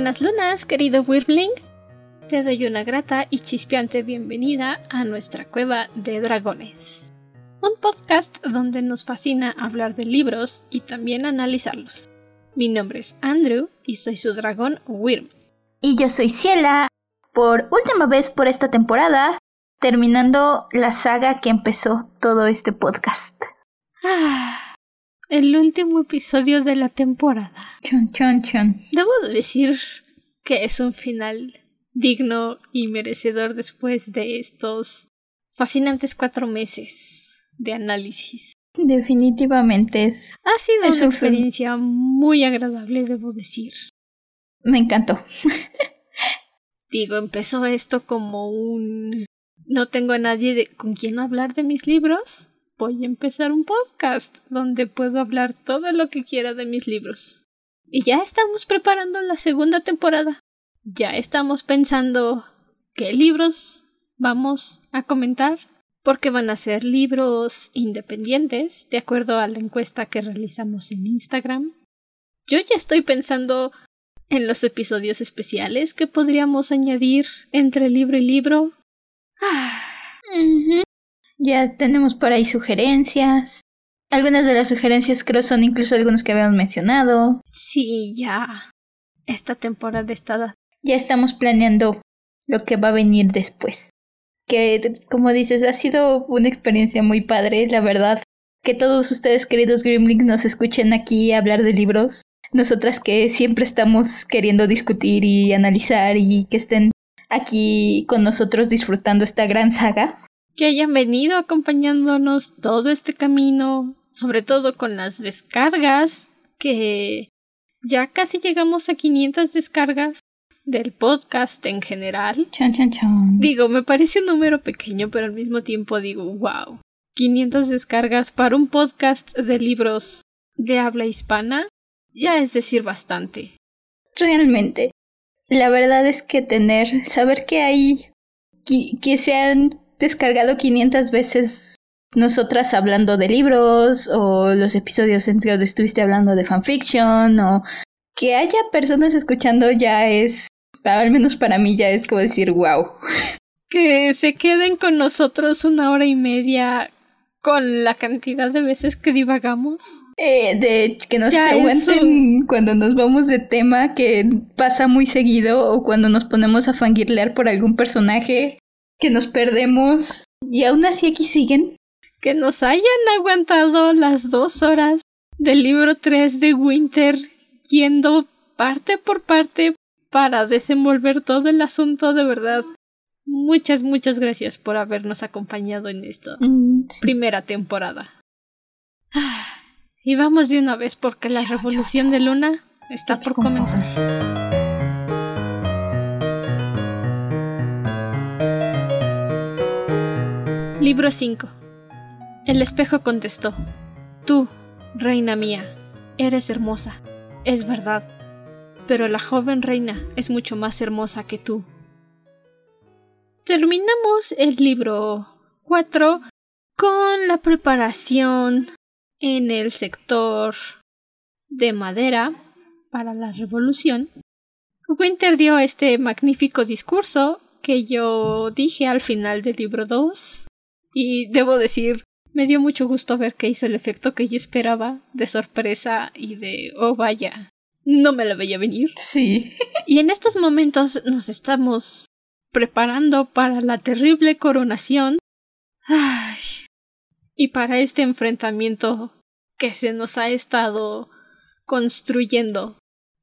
Buenas lunas, querido Wyrmling. Te doy una grata y chispeante bienvenida a nuestra cueva de dragones. Un podcast donde nos fascina hablar de libros y también analizarlos. Mi nombre es Andrew y soy su dragón Wyrm. Y yo soy Ciela, por última vez por esta temporada, terminando la saga que empezó todo este podcast. Ah, el último episodio de la temporada. Chon, chon, chon. Debo decir que es un final digno y merecedor después de estos fascinantes cuatro meses de análisis. Definitivamente es. Ha sido una experiencia muy agradable, debo decir. Me encantó. Digo, empezó esto como un... No tengo a nadie de... con quien hablar de mis libros. Voy a empezar un podcast donde puedo hablar todo lo que quiera de mis libros. Y ya estamos preparando la segunda temporada. Ya estamos pensando qué libros vamos a comentar, porque van a ser libros independientes, de acuerdo a la encuesta que realizamos en Instagram. Yo ya estoy pensando en los episodios especiales que podríamos añadir entre libro y libro. Ya tenemos por ahí sugerencias. Algunas de las sugerencias creo son incluso algunos que habíamos mencionado. Sí, ya. Esta temporada está... Ya estamos planeando lo que va a venir después. Que, como dices, ha sido una experiencia muy padre, la verdad. Que todos ustedes, queridos Grimlings, nos escuchen aquí hablar de libros nosotras que siempre estamos queriendo discutir y analizar y que estén aquí con nosotros disfrutando esta gran saga. Que hayan venido acompañándonos todo este camino, sobre todo con las descargas, que ya casi llegamos a 500 descargas del podcast en general. Chan, chan, chan. Digo, me parece un número pequeño, pero al mismo tiempo digo, wow. 500 descargas para un podcast de libros de habla hispana ya es decir bastante. Realmente. La verdad es que tener, saber que hay, que, se han descargado 500 veces nosotras hablando de libros o los episodios en que estuviste hablando de fanfiction o que haya personas escuchando ya es, al menos para mí ya es como decir wow. Que se queden con nosotros una hora y media con la cantidad de veces que divagamos. Eh, de que nos aguanten cuando nos vamos de tema que pasa muy seguido o cuando nos ponemos a fangirlear por algún personaje que nos perdemos y aún así aquí siguen. Que nos hayan aguantado las dos horas del libro 3 de Winter yendo parte por parte para desenvolver todo el asunto de verdad. Muchas, muchas gracias por habernos acompañado en esta mm, primera temporada. Y vamos de una vez porque la revolución de Luna está por comenzar. Libro 5. El espejo contestó. Tú, reina mía, eres hermosa, es verdad, pero la joven reina es mucho más hermosa que tú. Terminamos el libro 4 con la preparación en el sector de madera para la revolución, Winter dio este magnífico discurso que yo dije al final del libro 2 y debo decir, me dio mucho gusto ver que hizo el efecto que yo esperaba de sorpresa y de oh vaya, no me la veía venir. Sí. y en estos momentos nos estamos preparando para la terrible coronación. Ay, y para este enfrentamiento que se nos ha estado construyendo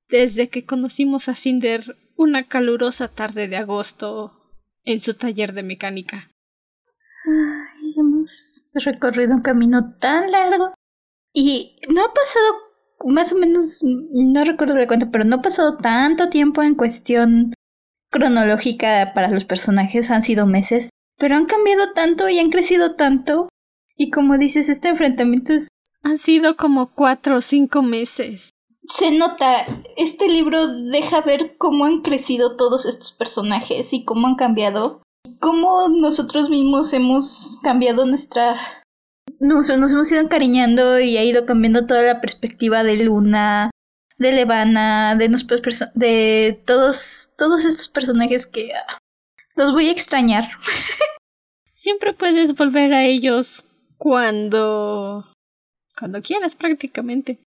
desde que conocimos a Cinder una calurosa tarde de agosto en su taller de mecánica. Ay, hemos recorrido un camino tan largo y no ha pasado más o menos, no recuerdo la cuenta, pero no ha pasado tanto tiempo en cuestión cronológica para los personajes, han sido meses, pero han cambiado tanto y han crecido tanto y como dices, este enfrentamiento es... Han sido como cuatro o cinco meses. Se nota, este libro deja ver cómo han crecido todos estos personajes y cómo han cambiado. Cómo nosotros mismos hemos cambiado nuestra... Nos, nos hemos ido encariñando y ha ido cambiando toda la perspectiva de Luna. de Levana, de, de todos, todos estos personajes que ah, los voy a extrañar. Siempre puedes volver a ellos cuando cuando quieras prácticamente.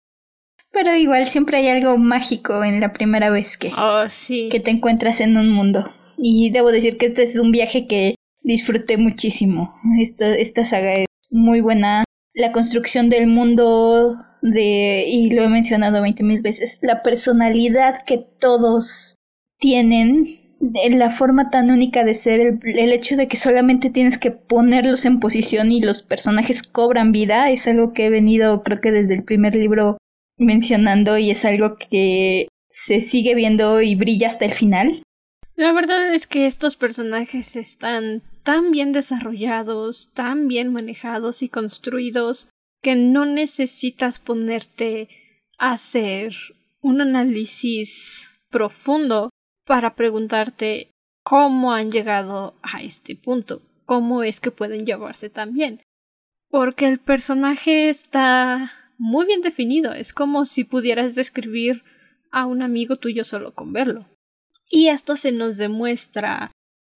Pero igual siempre hay algo mágico en la primera vez que, oh, sí. que te encuentras en un mundo. Y debo decir que este es un viaje que disfruté muchísimo. Esta, esta saga es muy buena. La construcción del mundo de, y lo he mencionado veinte mil veces, la personalidad que todos tienen la forma tan única de ser, el, hecho de que solamente tienes que ponerlos en posición y los personajes cobran vida, es algo que he venido creo que desde el primer libro mencionando y es algo que se sigue viendo y brilla hasta el final. La verdad es que estos personajes están tan bien desarrollados, tan bien manejados y construidos que no necesitas ponerte a hacer un análisis profundo para preguntarte cómo han llegado a este punto, cómo es que pueden llevarse tan bien. Porque el personaje está muy bien definido, es como si pudieras describir a un amigo tuyo solo con verlo. Y esto se nos demuestra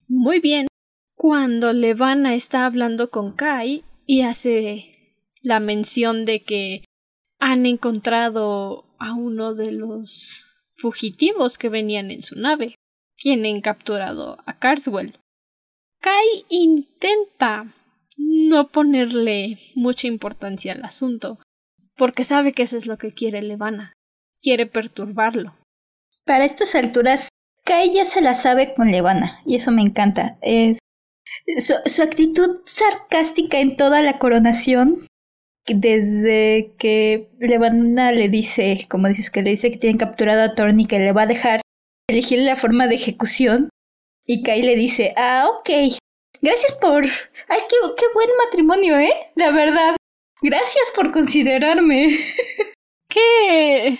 muy bien cuando Levana está hablando con Kai y hace la mención de que han encontrado a uno de los fugitivos que venían en su nave. Tienen capturado a Carswell. Kai intenta no ponerle mucha importancia al asunto, porque sabe que eso es lo que quiere Levana. Quiere perturbarlo. Para estas alturas, Kai ya se la sabe con Levana, y eso me encanta. Es su, su actitud sarcástica en toda la coronación desde que Levana le dice, como dices, que le dice que tienen capturado a Tony, que le va a dejar elegir la forma de ejecución, y Kai le dice, ah, ok, gracias por... Ay, qué, qué buen matrimonio, ¿eh? La verdad. Gracias por considerarme. qué...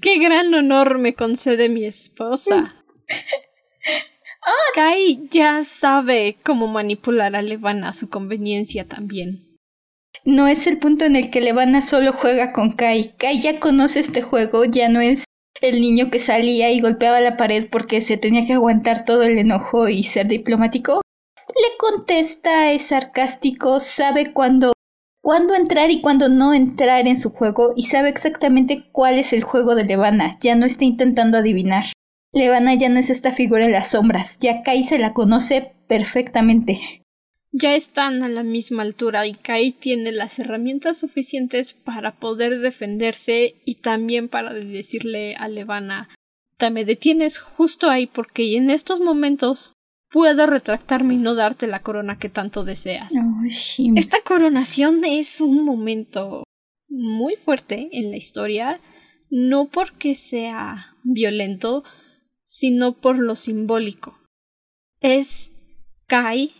Qué gran honor me concede mi esposa. Kai ya sabe cómo manipular a Levana a su conveniencia también no es el punto en el que Levana solo juega con Kai. Kai ya conoce este juego, ya no es el niño que salía y golpeaba la pared porque se tenía que aguantar todo el enojo y ser diplomático. Le contesta, es sarcástico, sabe cuándo entrar y cuándo no entrar en su juego y sabe exactamente cuál es el juego de Levana. Ya no está intentando adivinar. Levana ya no es esta figura en las sombras, ya Kai se la conoce perfectamente ya están a la misma altura y Kai tiene las herramientas suficientes para poder defenderse y también para decirle a Levana te me detienes justo ahí porque en estos momentos puedo retractarme y no darte la corona que tanto deseas. Esta coronación es un momento muy fuerte en la historia, no porque sea violento, sino por lo simbólico. Es Kai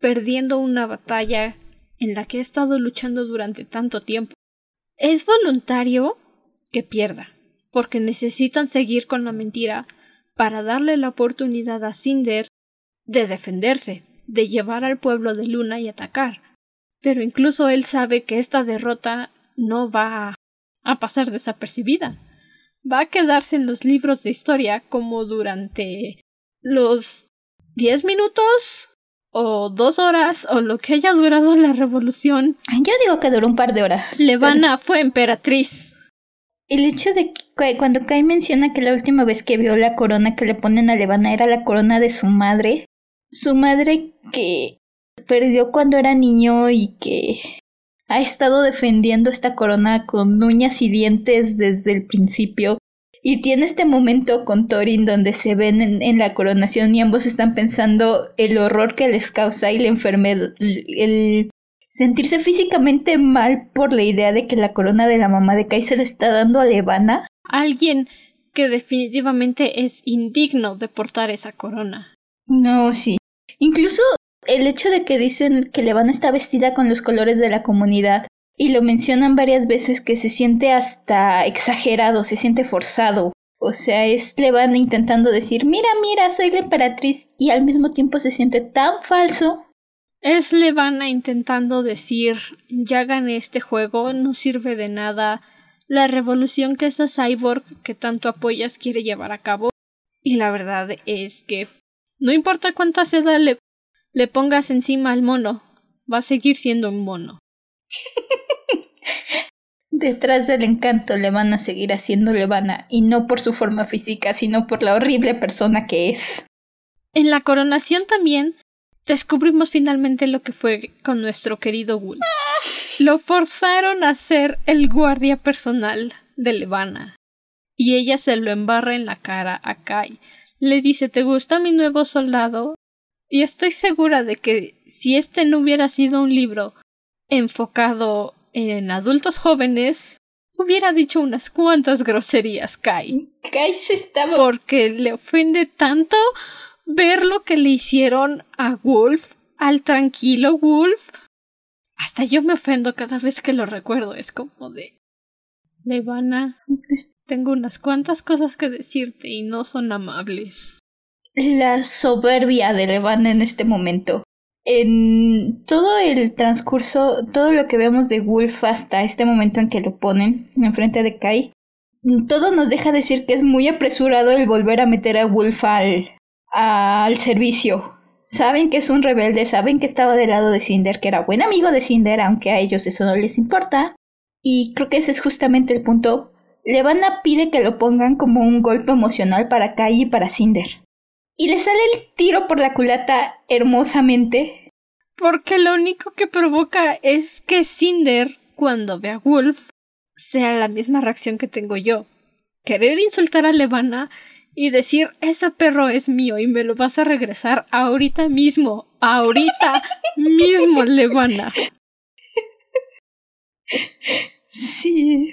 perdiendo una batalla en la que ha estado luchando durante tanto tiempo. Es voluntario que pierda, porque necesitan seguir con la mentira para darle la oportunidad a Cinder de defenderse, de llevar al pueblo de Luna y atacar. Pero incluso él sabe que esta derrota no va a pasar desapercibida. Va a quedarse en los libros de historia como durante los diez minutos o dos horas o lo que haya durado la revolución. Yo digo que duró un par de horas. Levana fue emperatriz. El hecho de que cuando Kai menciona que la última vez que vio la corona que le ponen a Levana era la corona de su madre, su madre que perdió cuando era niño y que ha estado defendiendo esta corona con uñas y dientes desde el principio, y tiene este momento con Thorin donde se ven en, la coronación y ambos están pensando el horror que les causa y la enfermedad, el sentirse físicamente mal por la idea de que la corona de la mamá de Kai se le está dando a Levana. Alguien que definitivamente es indigno de portar esa corona. No, sí. Incluso el hecho de que dicen que Levana está vestida con los colores de la comunidad y lo mencionan varias veces que se siente hasta exagerado, se siente forzado. O sea, es Levan intentando decir, mira, mira, soy la emperatriz y al mismo tiempo se siente tan falso. Es Levana intentando decir, ya gané este juego, no sirve de nada, la revolución que esa cyborg que tanto apoyas quiere llevar a cabo. Y la verdad es que no importa cuánta seda le, le pongas encima al mono, va a seguir siendo un mono. Detrás del encanto le van a seguir haciendo Levana, y no por su forma física, sino por la horrible persona que es. En la coronación también descubrimos finalmente lo que fue con nuestro querido Wolf. Lo forzaron a ser el guardia personal de Levana. Y ella se lo embarra en la cara a Kai. Le dice ¿Te gusta mi nuevo soldado? Y estoy segura de que si este no hubiera sido un libro enfocado en adultos jóvenes, hubiera dicho unas cuantas groserías, Kai. Kai se estaba. Porque le ofende tanto ver lo que le hicieron a Wolf, al tranquilo Wolf. Hasta yo me ofendo cada vez que lo recuerdo. Es como de. Levana, tengo unas cuantas cosas que decirte y no son amables. La soberbia de Levana en este momento. En todo el transcurso, todo lo que vemos de Wolf hasta este momento en que lo ponen enfrente de Kai, todo nos deja decir que es muy apresurado el volver a meter a Wolf al, al servicio. Saben que es un rebelde, saben que estaba del lado de Cinder, que era buen amigo de Cinder, aunque a ellos eso no les importa. Y creo que ese es justamente el punto. Levana pide que lo pongan como un golpe emocional para Kai y para Cinder. Y le sale el tiro por la culata hermosamente. Porque lo único que provoca es que Cinder, cuando ve a Wolf, sea la misma reacción que tengo yo. Querer insultar a Levana y decir ese perro es mío y me lo vas a regresar ahorita mismo, ahorita mismo, Levana. Sí.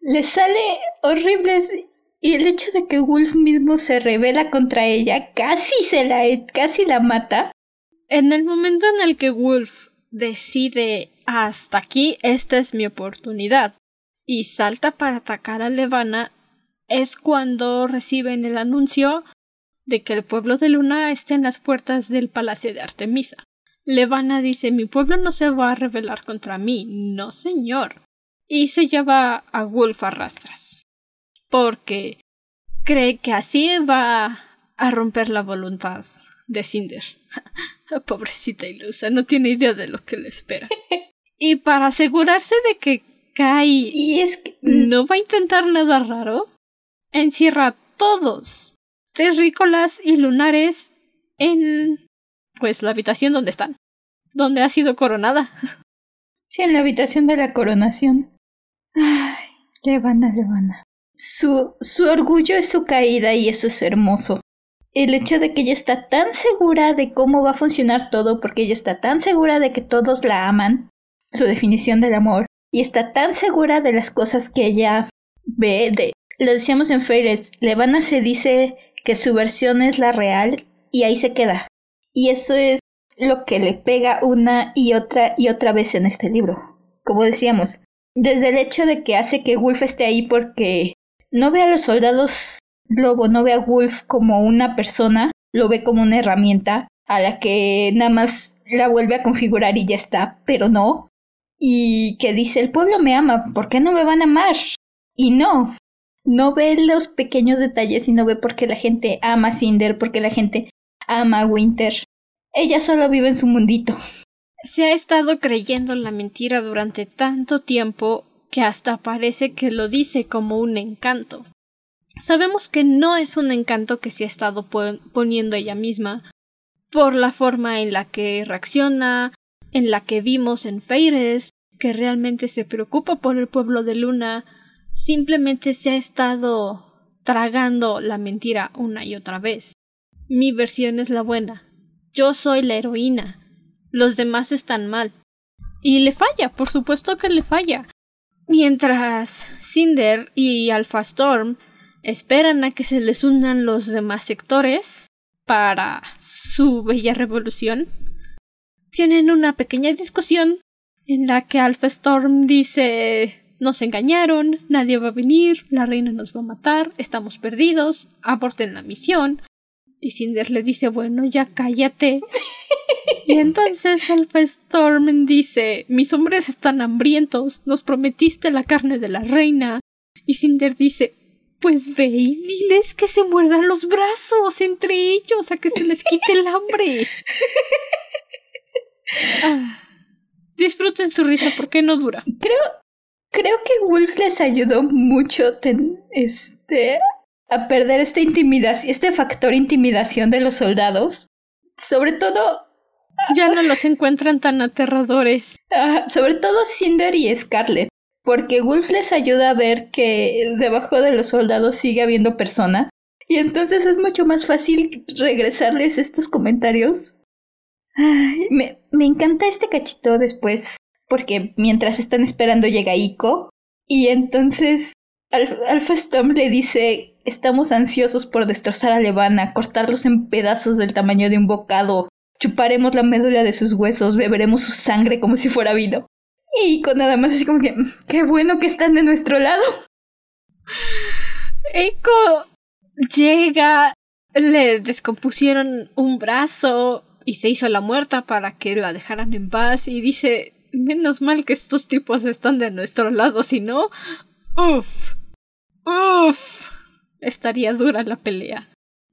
Le sale horrible y el hecho de que Wolf mismo se revela contra ella casi se la casi la mata. En el momento en el que Wolf decide hasta aquí, esta es mi oportunidad y salta para atacar a Levana, es cuando reciben el anuncio de que el pueblo de Luna está en las puertas del palacio de Artemisa. Levana dice mi pueblo no se va a rebelar contra mí, no señor. Y se lleva a Wolf a rastras. Porque cree que así va a romper la voluntad de Cinder. Pobrecita ilusa, no tiene idea de lo que le espera. y para asegurarse de que Kai y es no va a intentar nada raro, encierra a todos, terrícolas y lunares, en pues la habitación donde están, donde ha sido coronada. Sí, en la habitación de la coronación. Ay, Levana, Levana. Su, su orgullo es su caída y eso es hermoso. El hecho de que ella está tan segura de cómo va a funcionar todo, porque ella está tan segura de que todos la aman, su definición del amor, y está tan segura de las cosas que ella ve, de lo decíamos en Feires, Levana se dice que su versión es la real y ahí se queda. Y eso es lo que le pega una y otra y otra vez en este libro. Como decíamos, desde el hecho de que hace que Wolf esté ahí porque no ve a los soldados lobo, no ve a Wolf como una persona, lo ve como una herramienta a la que nada más la vuelve a configurar y ya está, pero no. Y que dice, el pueblo me ama, ¿por qué no me van a amar? Y no, no ve los pequeños detalles y no ve por qué la gente ama a Cinder, porque la gente ama a Winter. Ella solo vive en su mundito. Se ha estado creyendo la mentira durante tanto tiempo que hasta parece que lo dice como un encanto. Sabemos que no es un encanto que se ha estado poniendo ella misma, por la forma en la que reacciona, en la que vimos en Feires, que realmente se preocupa por el pueblo de Luna, simplemente se ha estado tragando la mentira una y otra vez. Mi versión es la buena. Yo soy la heroína. Los demás están mal. Y le falla, por supuesto que le falla. Mientras Cinder y Alpha Storm esperan a que se les unan los demás sectores para su bella revolución, tienen una pequeña discusión en la que Alpha Storm dice nos engañaron, nadie va a venir, la reina nos va a matar, estamos perdidos, aborten la misión. Y Cinder le dice, bueno, ya cállate. y entonces Alpha Storm dice, mis hombres están hambrientos, nos prometiste la carne de la reina. Y Cinder dice, pues ve y diles que se muerdan los brazos entre ellos, a que se les quite el hambre. Ah, disfruten su risa porque no dura. Creo, creo que Wolf les ayudó mucho este, a perder esta intimidación, este factor intimidación de los soldados. Sobre todo. Ya no los encuentran tan aterradores. sobre todo Cinder y Scarlet. Porque Wolf les ayuda a ver que debajo de los soldados sigue habiendo personas. Y entonces es mucho más fácil regresarles estos comentarios. me, me encanta este cachito después. Porque mientras están esperando llega Ico. Y entonces Alpha Storm le dice Estamos ansiosos por destrozar a Levana, cortarlos en pedazos del tamaño de un bocado. Chuparemos la médula de sus huesos, beberemos su sangre como si fuera vino. Y con nada más así como que, qué bueno que están de nuestro lado. Eiko llega, le descompusieron un brazo y se hizo la muerta para que la dejaran en paz y dice, menos mal que estos tipos están de nuestro lado, si no, uff, uff estaría dura la pelea.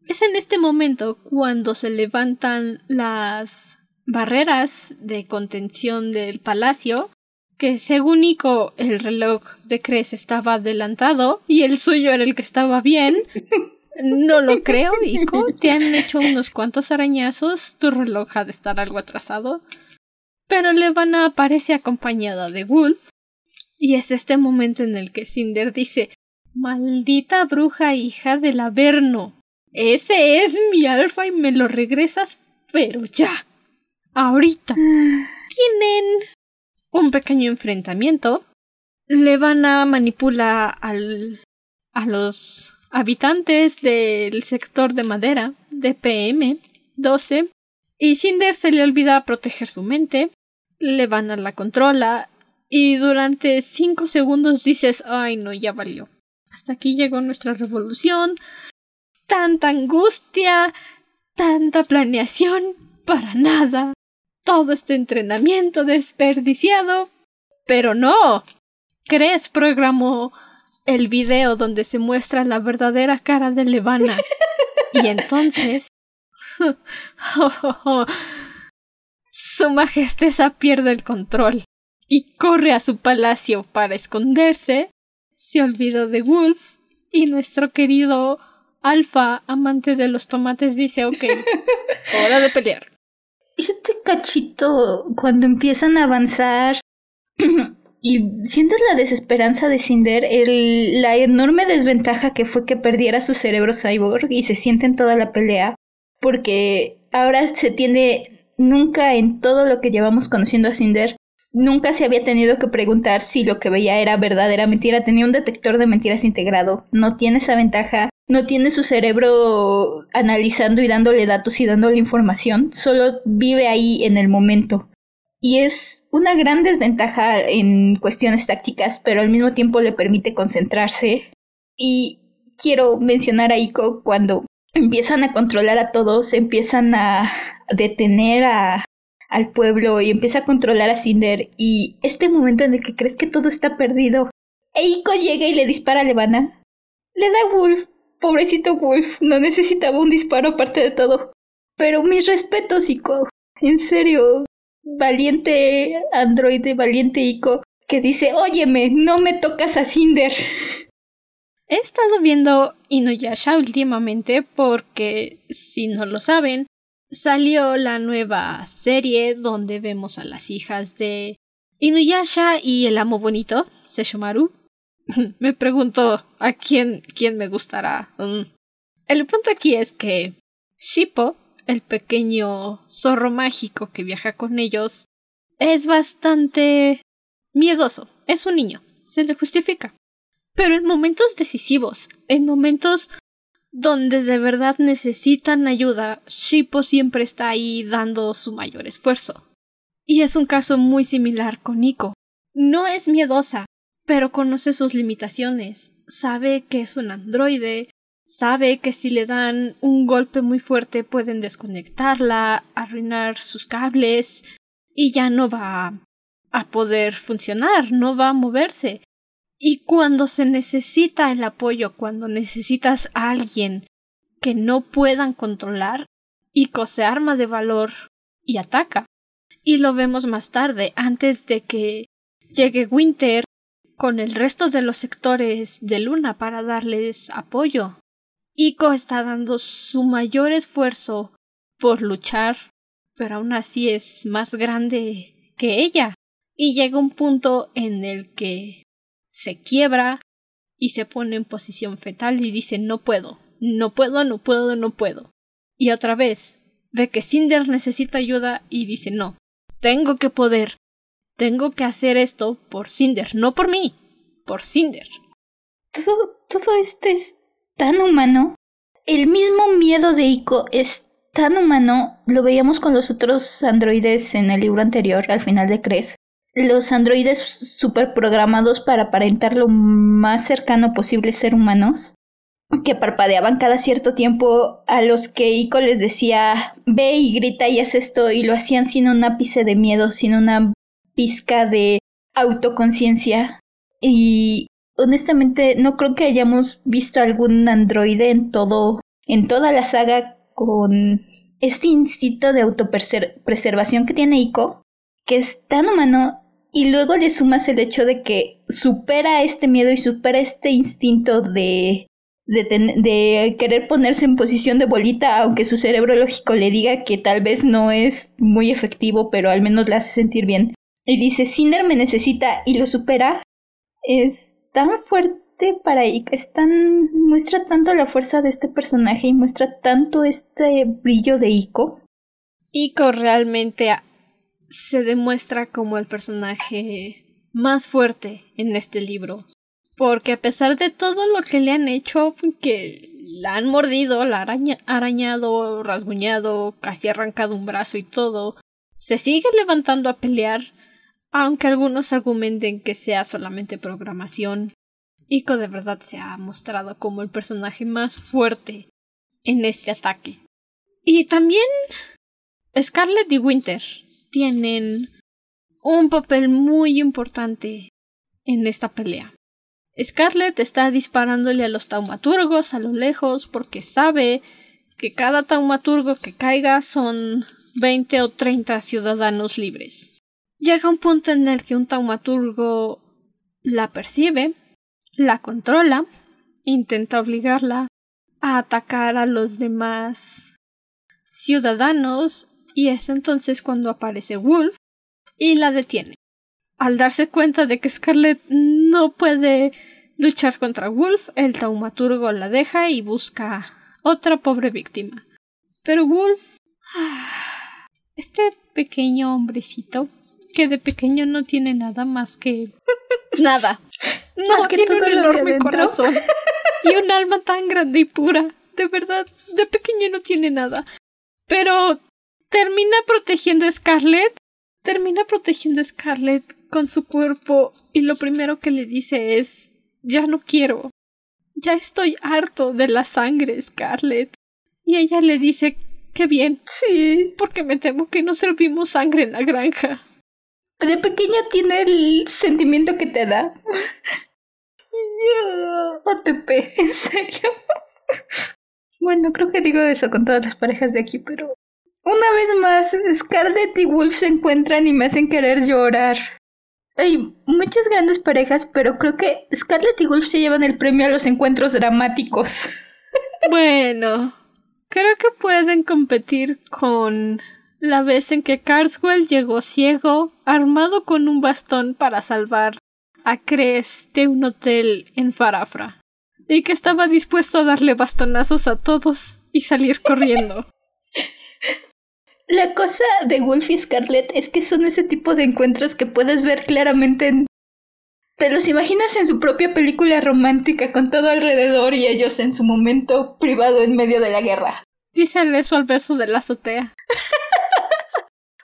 Es en este momento cuando se levantan las barreras de contención del palacio, que según Nico el reloj de Cres estaba adelantado y el suyo era el que estaba bien. No lo creo, Ico. Te han hecho unos cuantos arañazos. Tu reloj ha de estar algo atrasado. Pero Levana aparece acompañada de Wolf. Y es este momento en el que Cinder dice Maldita bruja hija del Averno. Ese es mi alfa y me lo regresas, pero ya. Ahorita. Tienen un pequeño enfrentamiento. Le van a manipular al, a los habitantes del sector de madera de PM 12 y Cinder se le olvida proteger su mente. Le van a la controla y durante cinco segundos dices ay no ya valió hasta aquí llegó nuestra revolución. Tanta angustia, tanta planeación, para nada. Todo este entrenamiento desperdiciado. Pero no. Cres programó el video donde se muestra la verdadera cara de Levana. Y entonces. Su Majestad pierde el control y corre a su palacio para esconderse se olvidó de Wolf y nuestro querido Alfa, amante de los tomates, dice, ok, hora de pelear. Este cachito, cuando empiezan a avanzar y sientes la desesperanza de Cinder, el, la enorme desventaja que fue que perdiera su cerebro cyborg y se siente en toda la pelea, porque ahora se tiene nunca en todo lo que llevamos conociendo a Cinder nunca se había tenido que preguntar si lo que veía era verdad, era mentira. Tenía un detector de mentiras integrado. No tiene esa ventaja. No tiene su cerebro analizando y dándole datos y dándole información. Solo vive ahí en el momento. Y es una gran desventaja en cuestiones tácticas, pero al mismo tiempo le permite concentrarse. Y quiero mencionar a Ico cuando empiezan a controlar a todos, empiezan a detener a, al pueblo y empieza a controlar a Cinder y este momento en el que crees que todo está perdido. Eiko llega y le dispara a Levana. Le da Wolf. Pobrecito Wolf, no necesitaba un disparo aparte de todo. Pero mis respetos, Ico. En serio, valiente androide, valiente Ico, que dice, óyeme, no me tocas a Cinder. He estado viendo Inuyasha últimamente porque, si no lo saben, salió la nueva serie donde vemos a las hijas de Inuyasha y el amo bonito, Seshomaru. me pregunto a quién, quién me gustará. Mm. El punto aquí es que Shippo, el pequeño zorro mágico que viaja con ellos, es bastante miedoso. Es un niño, se le justifica. Pero en momentos decisivos, en momentos donde de verdad necesitan ayuda, Shippo siempre está ahí dando su mayor esfuerzo. Y es un caso muy similar con Nico. No es miedosa, pero conoce sus limitaciones, sabe que es un androide, Sabe que si le dan un golpe muy fuerte pueden desconectarla, arruinar sus cables y ya no va a poder funcionar, no va a moverse. Y cuando se necesita el apoyo, cuando necesitas a alguien que no puedan controlar, Ico se arma de valor y ataca. Y lo vemos más tarde, antes de que llegue Winter con el resto de los sectores de Luna para darles apoyo. Ico está dando su mayor esfuerzo por luchar, pero aún así es más grande que ella. Y llega un punto en el que se quiebra y se pone en posición fetal y dice no puedo, no puedo, no puedo, no puedo. Y otra vez ve que Cinder necesita ayuda y dice no, tengo que poder, tengo que hacer esto por Cinder, no por mí, por Cinder. Todo, todo esto es tan humano. El mismo miedo de Ico es tan humano. Lo veíamos con los otros androides en el libro anterior, al final de Cres. Los androides super programados para aparentar lo más cercano posible ser humanos, que parpadeaban cada cierto tiempo, a los que Ico les decía ve y grita y haz esto, y lo hacían sin un ápice de miedo, sin una pizca de autoconciencia. Y honestamente no creo que hayamos visto algún androide en todo, en toda la saga con este instinto de autopreservación que tiene Ico, que es tan humano, y luego le sumas el hecho de que supera este miedo y supera este instinto de, de, de querer ponerse en posición de bolita, aunque su cerebro lógico le diga que tal vez no es muy efectivo, pero al menos le hace sentir bien. Y dice, Cinder me necesita y lo supera. Es tan fuerte para Ika, es tan, muestra tanto la fuerza de este personaje y muestra tanto este brillo de Iko. Iko realmente se demuestra como el personaje más fuerte en este libro. Porque a pesar de todo lo que le han hecho, que la han mordido, la han arañado, rasguñado, casi arrancado un brazo y todo, se sigue levantando a pelear aunque algunos argumenten que sea solamente programación. Ico de verdad se ha mostrado como el personaje más fuerte en este ataque. Y también Scarlet y Winter tienen un papel muy importante en esta pelea. Scarlet está disparándole a los taumaturgos a lo lejos porque sabe que cada taumaturgo que caiga son veinte o treinta ciudadanos libres. Llega un punto en el que un taumaturgo la percibe, la controla, intenta obligarla a atacar a los demás ciudadanos y es entonces cuando aparece Wolf y la detiene. Al darse cuenta de que Scarlett no puede luchar contra Wolf, el taumaturgo la deja y busca otra pobre víctima. Pero Wolf... Este pequeño hombrecito que de pequeño no tiene nada más que nada. No, que tiene un enorme corazón y un alma tan grande y pura. De verdad, de pequeño no tiene nada. Pero termina protegiendo a Scarlett. Termina protegiendo a Scarlett con su cuerpo y lo primero que le dice es ya no quiero. Ya estoy harto de la sangre, Scarlett. Y ella le dice que bien. Sí. Porque me temo que no servimos sangre en la granja. De pequeño tiene el sentimiento que te da. OTP, en serio. Bueno, creo que digo eso con todas las parejas de aquí, pero una vez más, Scarlett y Wolf se encuentran y me hacen querer llorar. Hay muchas grandes parejas, pero creo que Scarlett y Wolf se llevan el premio a los encuentros dramáticos. Bueno, creo que pueden competir con la vez en que Carswell llegó ciego, armado con un bastón para salvar a Cres de un hotel en Farafra, y que estaba dispuesto a darle bastonazos a todos y salir corriendo. La cosa de Wolf y Scarlett es que son ese tipo de encuentros que puedes ver claramente en... Te los imaginas en su propia película romántica con todo alrededor y ellos en su momento privado en medio de la guerra. Dísele eso al beso de la azotea.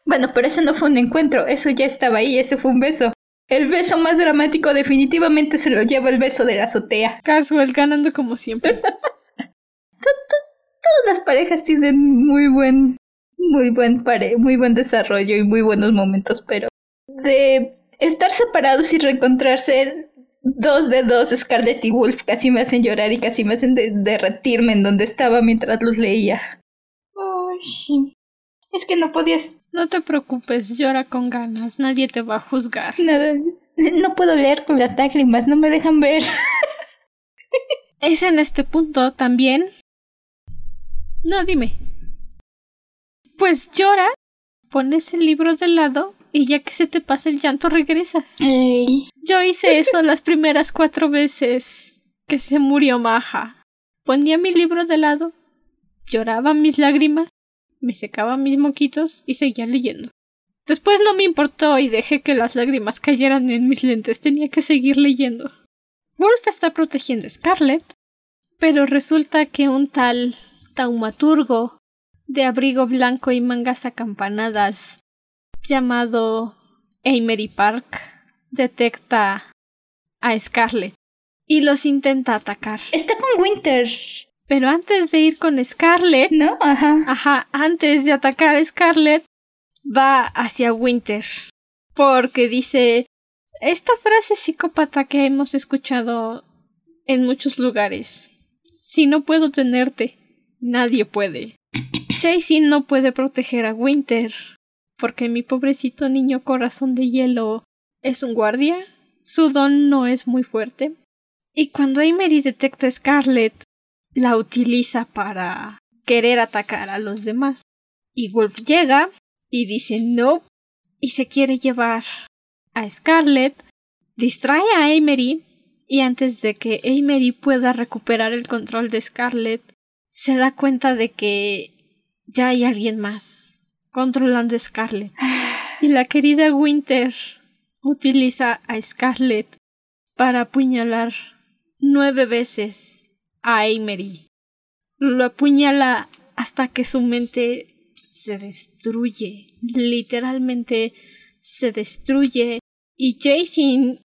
Bueno, pero eso no fue un encuentro, eso ya estaba ahí, ese fue un beso. El beso más dramático definitivamente se lo lleva el beso de la azotea. Carswell ganando como siempre. todas las parejas tienen muy buen, muy buen pare muy buen desarrollo y muy buenos momentos, pero de estar separados y reencontrarse dos de dos, Scarlett y Wolf, casi me hacen llorar y casi me hacen derretirme en donde estaba mientras los leía. Ay, es que no podías. No te preocupes, llora con ganas, nadie te va a juzgar. Nada, no puedo leer con las lágrimas, no me dejan ver. es en este punto también. No, dime. Pues llora, pones el libro de lado y ya que se te pasa el llanto regresas. Yo hice eso las primeras cuatro veces que se murió Maja. Ponía mi libro de lado, lloraba mis lágrimas, me secaba mis moquitos y seguía leyendo. Después no me importó y dejé que las lágrimas cayeran en mis lentes. Tenía que seguir leyendo. Wolf está protegiendo a Scarlett, pero resulta que un tal taumaturgo de abrigo blanco y mangas acampanadas llamado Amery Park detecta a Scarlett y los intenta atacar. Está con Winter. Pero antes de ir con Scarlett, ¿no? Ajá. Ajá, antes de atacar a Scarlett, va hacia Winter. Porque dice esta frase psicópata que hemos escuchado en muchos lugares. Si no puedo tenerte, nadie puede. Chasey no puede proteger a Winter porque mi pobrecito niño corazón de hielo es un guardia, su don no es muy fuerte. Y cuando Emery detecta a Scarlet, la utiliza para querer atacar a los demás. Y Wolf llega y dice no y se quiere llevar a Scarlet, distrae a Emery y antes de que Emery pueda recuperar el control de Scarlet, se da cuenta de que ya hay alguien más controlando a Scarlet. Y la querida Winter utiliza a Scarlet para apuñalar nueve veces a Emery. Lo apuñala hasta que su mente se destruye, literalmente se destruye y Jason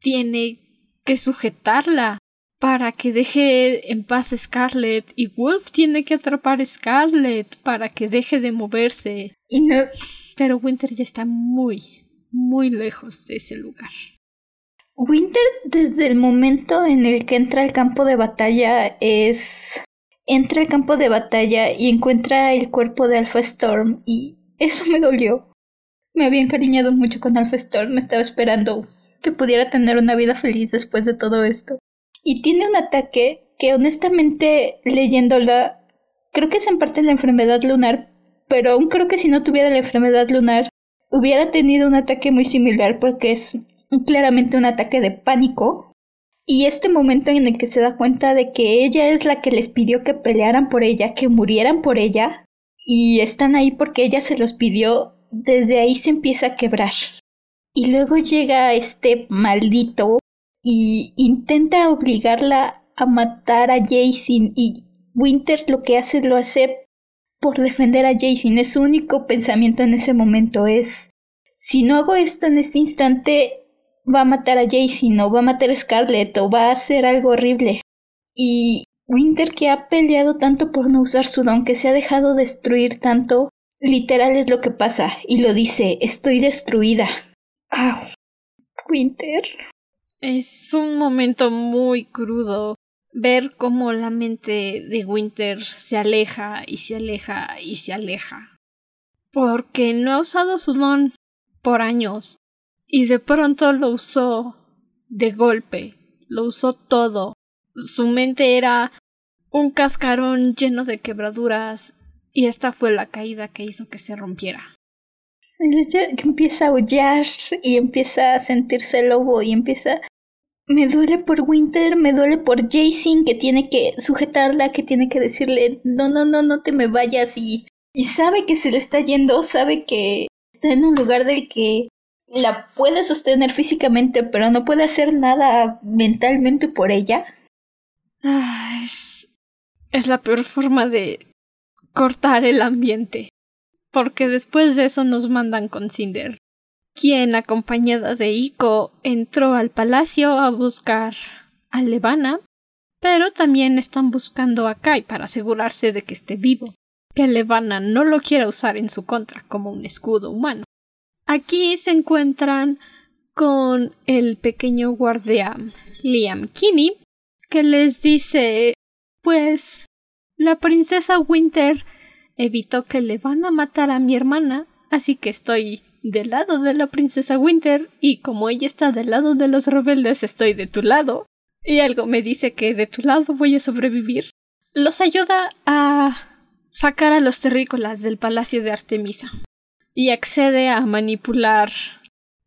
tiene que sujetarla para que deje en paz a Scarlett y Wolf tiene que atrapar a Scarlett para que deje de moverse. Y no... Pero Winter ya está muy, muy lejos de ese lugar. Winter desde el momento en el que entra al campo de batalla es... entra al campo de batalla y encuentra el cuerpo de Alpha Storm y eso me dolió. Me había encariñado mucho con Alpha Storm, me estaba esperando que pudiera tener una vida feliz después de todo esto. Y tiene un ataque que honestamente leyéndola, creo que es en parte la enfermedad lunar, pero aún creo que si no tuviera la enfermedad lunar, hubiera tenido un ataque muy similar porque es claramente un ataque de pánico. Y este momento en el que se da cuenta de que ella es la que les pidió que pelearan por ella, que murieran por ella, y están ahí porque ella se los pidió, desde ahí se empieza a quebrar. Y luego llega este maldito y intenta obligarla a matar a Jason y Winter lo que hace lo hace por defender a Jason. Es su único pensamiento en ese momento es si no hago esto en este instante va a matar a Jason o va a matar a Scarlett o va a hacer algo horrible. Y Winter que ha peleado tanto por no usar su don, que se ha dejado destruir tanto, literal es lo que pasa y lo dice, estoy destruida. Ah, Winter. Es un momento muy crudo ver cómo la mente de Winter se aleja y se aleja y se aleja. Porque no ha usado su don por años y de pronto lo usó de golpe, lo usó todo. Su mente era un cascarón lleno de quebraduras y esta fue la caída que hizo que se rompiera. Empieza a aullar y empieza a sentirse lobo y empieza me duele por Winter, me duele por Jason que tiene que sujetarla, que tiene que decirle no, no, no, no te me vayas y, y sabe que se le está yendo, sabe que está en un lugar del que la puede sostener físicamente, pero no puede hacer nada mentalmente por ella. Ah, es, es la peor forma de cortar el ambiente. Porque después de eso nos mandan con Cinder quien, acompañada de Iko, entró al palacio a buscar a Levana Pero también están buscando a Kai para asegurarse de que esté vivo, que Levana no lo quiera usar en su contra como un escudo humano. Aquí se encuentran con el pequeño guardia Liam Kinney, que les dice pues la princesa Winter evitó que le van a matar a mi hermana, así que estoy del lado de la princesa Winter y como ella está del lado de los rebeldes estoy de tu lado. Y algo me dice que de tu lado voy a sobrevivir. Los ayuda a sacar a los terrícolas del palacio de Artemisa y accede a manipular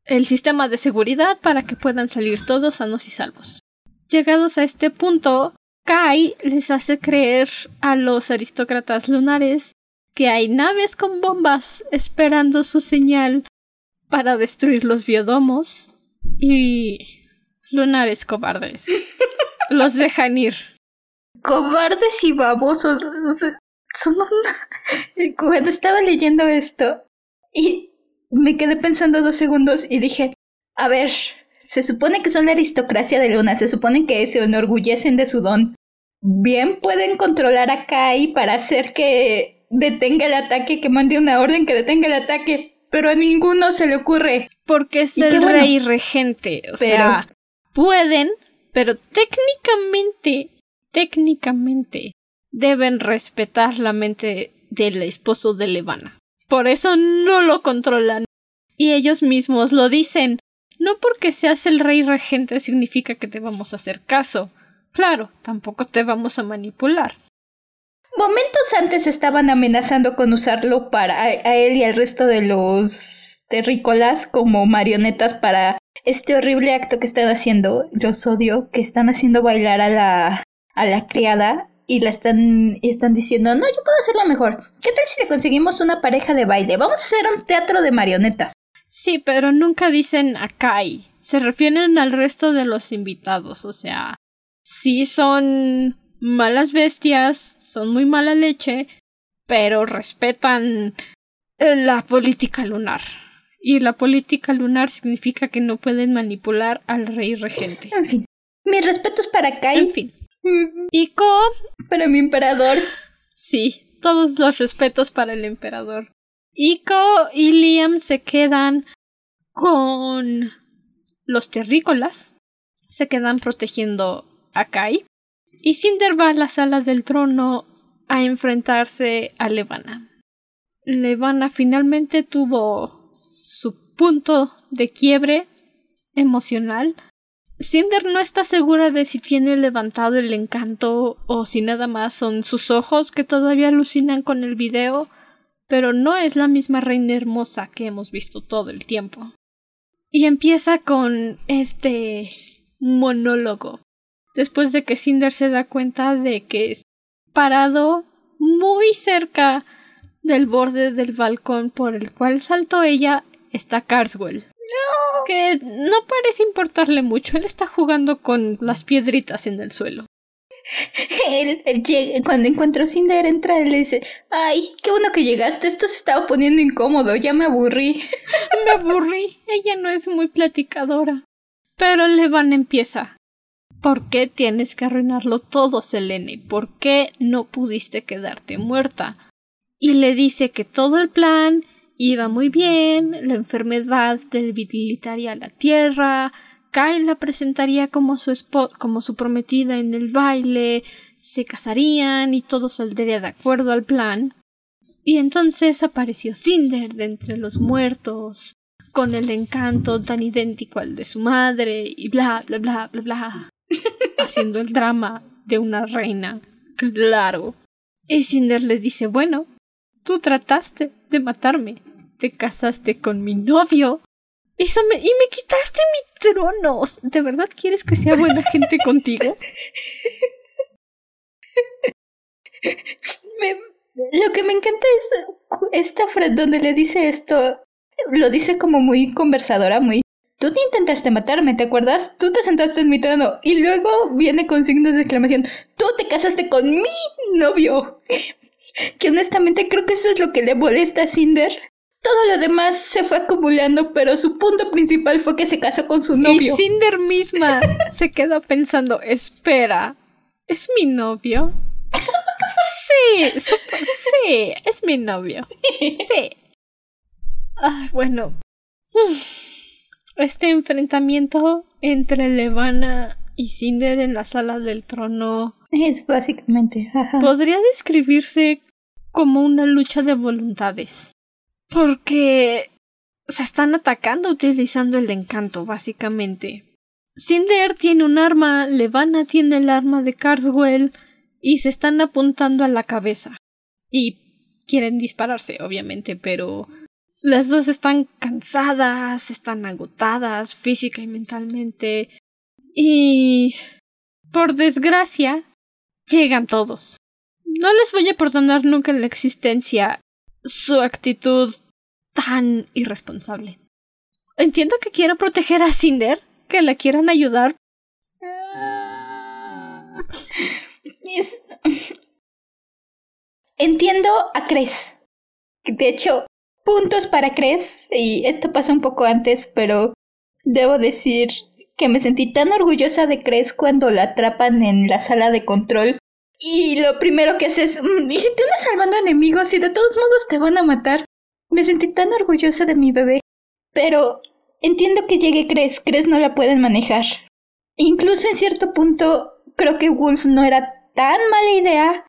el sistema de seguridad para que puedan salir todos sanos y salvos. Llegados a este punto, Kai les hace creer a los aristócratas lunares que hay naves con bombas esperando su señal para destruir los biodomos y lunares cobardes. los dejan ir. Cobardes y babosos. Son Cuando estaba leyendo esto y me quedé pensando dos segundos y dije, a ver, se supone que son la aristocracia de Luna, se supone que se enorgullecen de su don. Bien pueden controlar a Kai para hacer que detenga el ataque, que mande una orden que detenga el ataque, pero a ninguno se le ocurre. Porque es el rey regente, o sea, pueden, pero técnicamente, técnicamente, deben respetar la mente del esposo de Levana. Por eso no lo controlan. Y ellos mismos lo dicen. No porque seas el rey regente significa que te vamos a hacer caso. Claro, tampoco te vamos a manipular. Momentos antes estaban amenazando con usarlo para a, él y al resto de los terrícolas como marionetas para este horrible acto que están haciendo. Los odio, que están haciendo bailar a la, a la criada y la están, y están diciendo, no, yo puedo hacerlo mejor. ¿Qué tal si le conseguimos una pareja de baile? Vamos a hacer un teatro de marionetas. Sí, pero nunca dicen a Kai. Se refieren al resto de los invitados, o sea, sí son malas bestias, son muy mala leche, pero respetan eh, la política lunar. Y la política lunar significa que no pueden manipular al rey regente. En fin, mis respetos para Kai. En fin. Iko. Para mi emperador. Sí, todos los respetos para el emperador. Iko y Liam se quedan con los terrícolas. Se quedan protegiendo a Kai. Y Cinder va a la sala del trono a enfrentarse a Levana. Levana finalmente tuvo su punto de quiebre emocional. Cinder no está segura de si tiene levantado el encanto o si nada más son sus ojos que todavía alucinan con el video, pero no es la misma reina hermosa que hemos visto todo el tiempo. Y empieza con este monólogo después de que Cinder se da cuenta de que es parado muy cerca del borde del balcón por el cual saltó ella está Carswell. No. Que no parece importarle mucho. Él está jugando con las piedritas en el suelo. Él, cuando encontró Cinder entra y le dice, ay, qué bueno que llegaste, esto se estaba poniendo incómodo, ya me aburrí. me aburrí, ella no es muy platicadora. Pero Levan empieza. ¿Por qué tienes que arruinarlo todo, Selene? ¿Por qué no pudiste quedarte muerta? Y le dice que todo el plan iba muy bien, la enfermedad debilitaría la tierra, Kyle la presentaría como su, como su prometida en el baile, se casarían y todo saldría de acuerdo al plan. Y entonces apareció Cinder de entre los muertos, con el encanto tan idéntico al de su madre, y bla bla bla bla bla haciendo el drama de una reina. Claro. Y Cinder le dice, bueno, tú trataste de matarme, te casaste con mi novio. Eso me, y me quitaste mi trono. ¿De verdad quieres que sea buena gente contigo? lo que me encanta es esta frase donde le dice esto. Lo dice como muy conversadora, muy Tú te intentaste matarme, ¿te acuerdas? Tú te sentaste en mi trono y luego viene con signos de exclamación. Tú te casaste con mi novio. que honestamente creo que eso es lo que le molesta a Cinder. Todo lo demás se fue acumulando, pero su punto principal fue que se casó con su novio. Y Cinder misma se quedó pensando, espera, ¿Es mi novio? Sí, sí, es mi novio. Sí. Ah, bueno. Este enfrentamiento entre Levana y Cinder en la sala del trono es básicamente. Podría describirse como una lucha de voluntades. Porque se están atacando utilizando el encanto, básicamente. Cinder tiene un arma, Levana tiene el arma de Carswell y se están apuntando a la cabeza. Y quieren dispararse, obviamente, pero las dos están cansadas, están agotadas física y mentalmente. Y... Por desgracia, llegan todos. No les voy a perdonar nunca en la existencia su actitud tan irresponsable. Entiendo que quieran proteger a Cinder, que la quieran ayudar. Entiendo a Cres. De hecho, puntos para Cres. Y esto pasa un poco antes, pero debo decir que me sentí tan orgullosa de Cres cuando la atrapan en la sala de control. Y lo primero que hace es, mm, ¿y si te andas salvando enemigos y de todos modos te van a matar? Me sentí tan orgullosa de mi bebé. Pero entiendo que llegue Cres, Cres no la pueden manejar. Incluso en cierto punto creo que Wolf no era tan mala idea,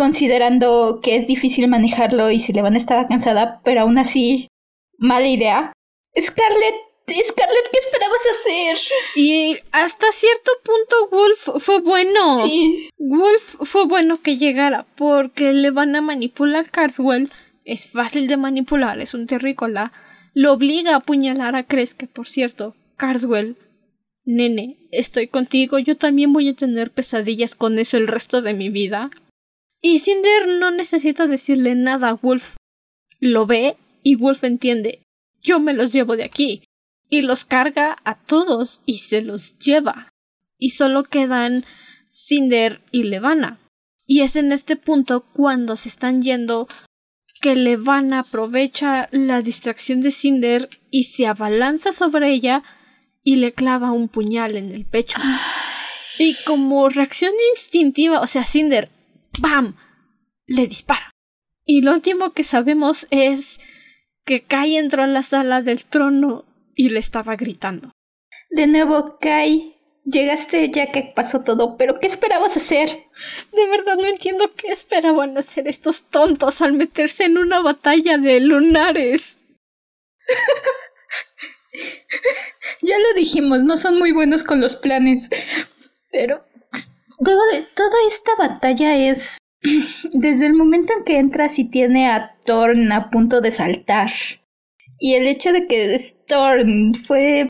considerando que es difícil manejarlo y si le van estaba cansada, pero aún así, mala idea. Scarlett, Scarlett, ¿qué esperabas hacer? Y hasta cierto punto Wolf fue bueno. Sí. Wolf fue bueno que llegara porque le van a manipular Carswell. Es fácil de manipular, es un terrícola lo obliga a apuñalar a Cres, que por cierto, Carswell, nene, estoy contigo, yo también voy a tener pesadillas con eso el resto de mi vida. Y Cinder no necesita decirle nada a Wolf. Lo ve y Wolf entiende. Yo me los llevo de aquí. Y los carga a todos y se los lleva. Y solo quedan Cinder y Levana. Y es en este punto cuando se están yendo que Levana aprovecha la distracción de Cinder y se abalanza sobre ella y le clava un puñal en el pecho. Y como reacción instintiva, o sea, Cinder, ¡bam! le dispara. Y lo último que sabemos es que Kai entró a la sala del trono y le estaba gritando. De nuevo, Kai, Llegaste ya que pasó todo, pero ¿qué esperabas hacer? De verdad no entiendo qué esperaban hacer estos tontos al meterse en una batalla de lunares. ya lo dijimos, no son muy buenos con los planes. Pero luego de toda esta batalla es desde el momento en que entras y tiene a Thorn a punto de saltar. Y el hecho de que Thorn fue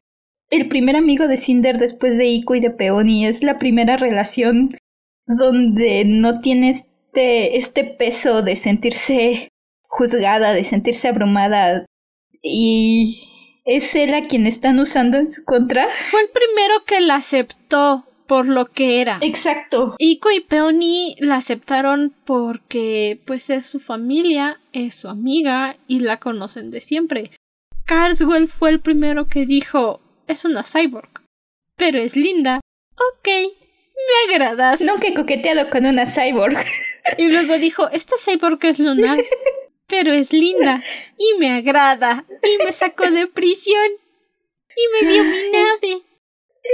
el primer amigo de Cinder después de Ico y de Peony. Es la primera relación donde no tiene este, este peso de sentirse juzgada, de sentirse abrumada. Y es él a quien están usando en su contra. Fue el primero que la aceptó por lo que era. Exacto. Ico y Peony la aceptaron porque pues es su familia, es su amiga y la conocen de siempre. Carswell fue el primero que dijo es una cyborg. Pero es linda. Ok, me agradas. Nunca he coqueteado con una cyborg. Y luego dijo, esta cyborg es lunar. Pero es linda. Y me agrada. Y me sacó de prisión. Y me dio mi nave.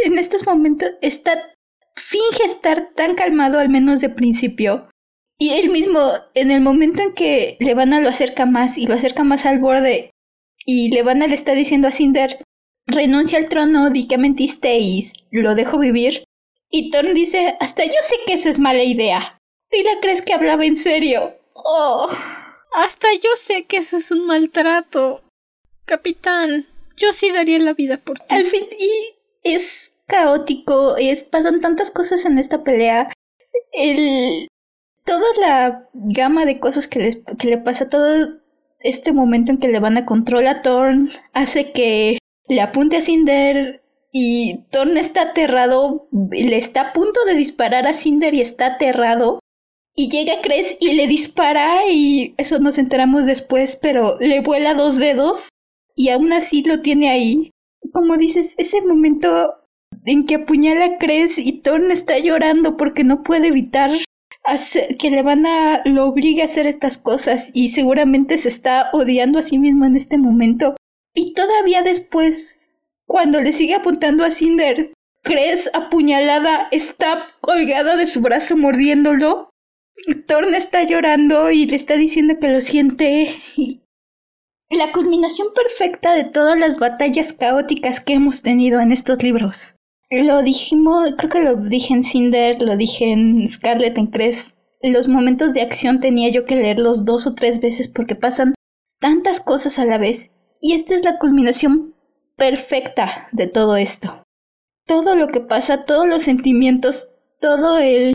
En estos momentos está... Finge estar tan calmado al menos de principio. Y él mismo, en el momento en que Levana lo acerca más y lo acerca más al borde, y Levana le está diciendo a Cinder, renuncia al trono, di que mentiste y lo dejo vivir. Y Thorn dice, hasta yo sé que eso es mala idea. ¿Y la crees que hablaba en serio? Oh. Hasta yo sé que eso es un maltrato. Capitán, yo sí daría la vida por ti. Al fin, y es caótico, es, pasan tantas cosas en esta pelea. El, toda la gama de cosas que, les, que le pasa, todo este momento en que le van a controlar a Thorn, hace que le apunte a Cinder y Thorn está aterrado, le está a punto de disparar a Cinder y está aterrado. Y llega Cres y le dispara y eso nos enteramos después, pero le vuela dos dedos y aún así lo tiene ahí. Como dices, ese momento en que apuñala a Cres y Thorne está llorando porque no puede evitar hacer, que le van a lo obligue a hacer estas cosas y seguramente se está odiando a sí mismo en este momento. Y todavía después, cuando le sigue apuntando a Cinder, Cres apuñalada está colgada de su brazo mordiéndolo. Thorne está llorando y le está diciendo que lo siente. Y la culminación perfecta de todas las batallas caóticas que hemos tenido en estos libros. Lo dijimos, creo que lo dije en Cinder, lo dije en Scarlet en Cres. Los momentos de acción tenía yo que leerlos dos o tres veces porque pasan tantas cosas a la vez. Y esta es la culminación perfecta de todo esto todo lo que pasa, todos los sentimientos, todo el...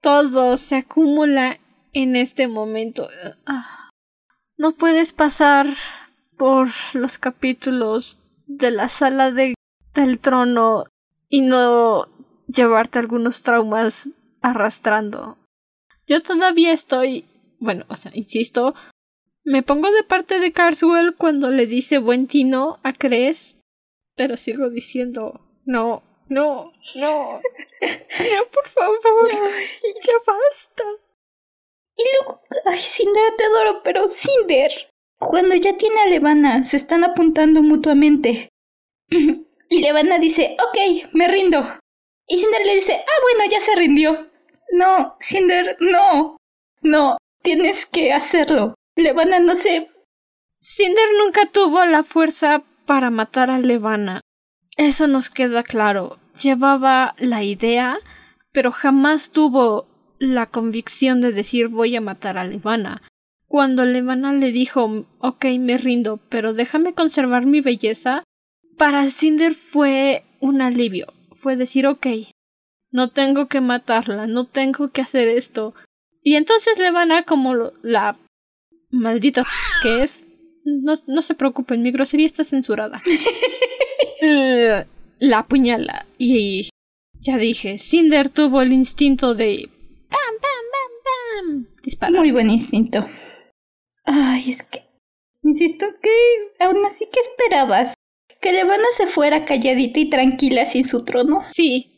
Todo se acumula en este momento. Ah, no puedes pasar por los capítulos de la sala de, del trono y no llevarte algunos traumas arrastrando. Yo todavía estoy, bueno, o sea, insisto, me pongo de parte de Carswell cuando le dice buen tino a Cres, pero sigo diciendo no, no, no. No, por favor. ya basta. Y luego, ay, Cinder, te adoro, pero Cinder. Cuando ya tiene a Levana, se están apuntando mutuamente. y Levana dice, ok, me rindo. Y Cinder le dice, ah, bueno, ya se rindió. No, Cinder, no. No, tienes que hacerlo. Levana no sé. Cinder nunca tuvo la fuerza para matar a Levana. Eso nos queda claro. Llevaba la idea, pero jamás tuvo la convicción de decir voy a matar a Levana. Cuando Levana le dijo ok, me rindo, pero déjame conservar mi belleza, para Cinder fue un alivio. Fue decir ok, no tengo que matarla, no tengo que hacer esto. Y entonces Levana, como la maldita que es, no, no se preocupen, mi grosería está censurada. la apuñala y ya dije, Cinder tuvo el instinto de Disparar. Muy buen instinto. Ay, es que... Insisto que aún así que esperabas. Que Levana se fuera calladita y tranquila sin su trono. Sí,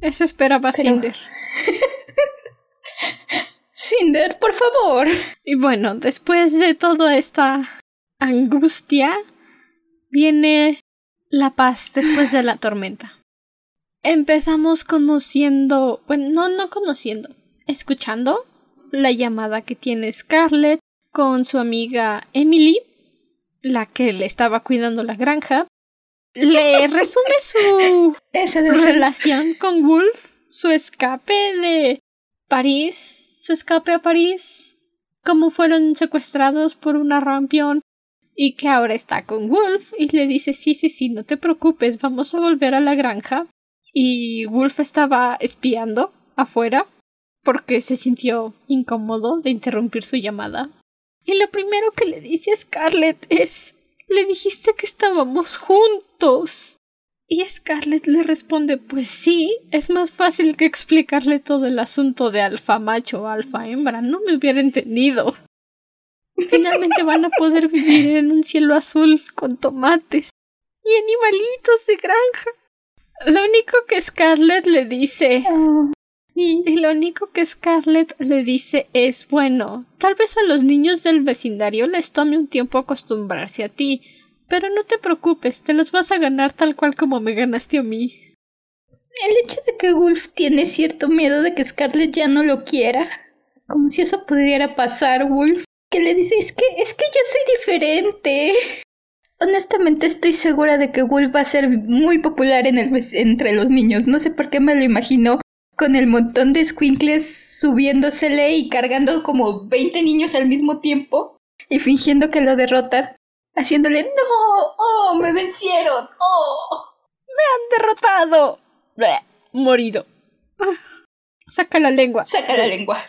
eso esperaba Cinder. Cinder, por favor. Y bueno, después de toda esta angustia, viene la paz después de la tormenta. Empezamos conociendo, bueno, no, no conociendo, escuchando la llamada que tiene Scarlett con su amiga Emily, la que le estaba cuidando la granja. Le resume su relación con Wolf, su escape de París, su escape a París, cómo fueron secuestrados por una rampión y que ahora está con Wolf y le dice sí, sí, sí, no te preocupes, vamos a volver a la granja. Y Wolf estaba espiando afuera porque se sintió incómodo de interrumpir su llamada. Y lo primero que le dice a Scarlett es le dijiste que estábamos juntos. Y Scarlett le responde pues sí, es más fácil que explicarle todo el asunto de alfa macho alfa hembra, no me hubiera entendido. Finalmente van a poder vivir en un cielo azul con tomates y animalitos de granja. Lo único que Scarlett le dice. Oh, y lo único que Scarlett le dice es bueno, tal vez a los niños del vecindario les tome un tiempo acostumbrarse a ti, pero no te preocupes, te los vas a ganar tal cual como me ganaste a mí. El hecho de que Wolf tiene cierto miedo de que Scarlett ya no lo quiera. Como si eso pudiera pasar, Wolf que le dice, es que, es que yo soy diferente. Honestamente estoy segura de que Wolf va a ser muy popular en el, entre los niños. No sé por qué me lo imagino con el montón de squinkles subiéndosele y cargando como 20 niños al mismo tiempo y fingiendo que lo derrotan, haciéndole no, oh, me vencieron, oh, me han derrotado, morido. Saca la lengua. Saca la lengua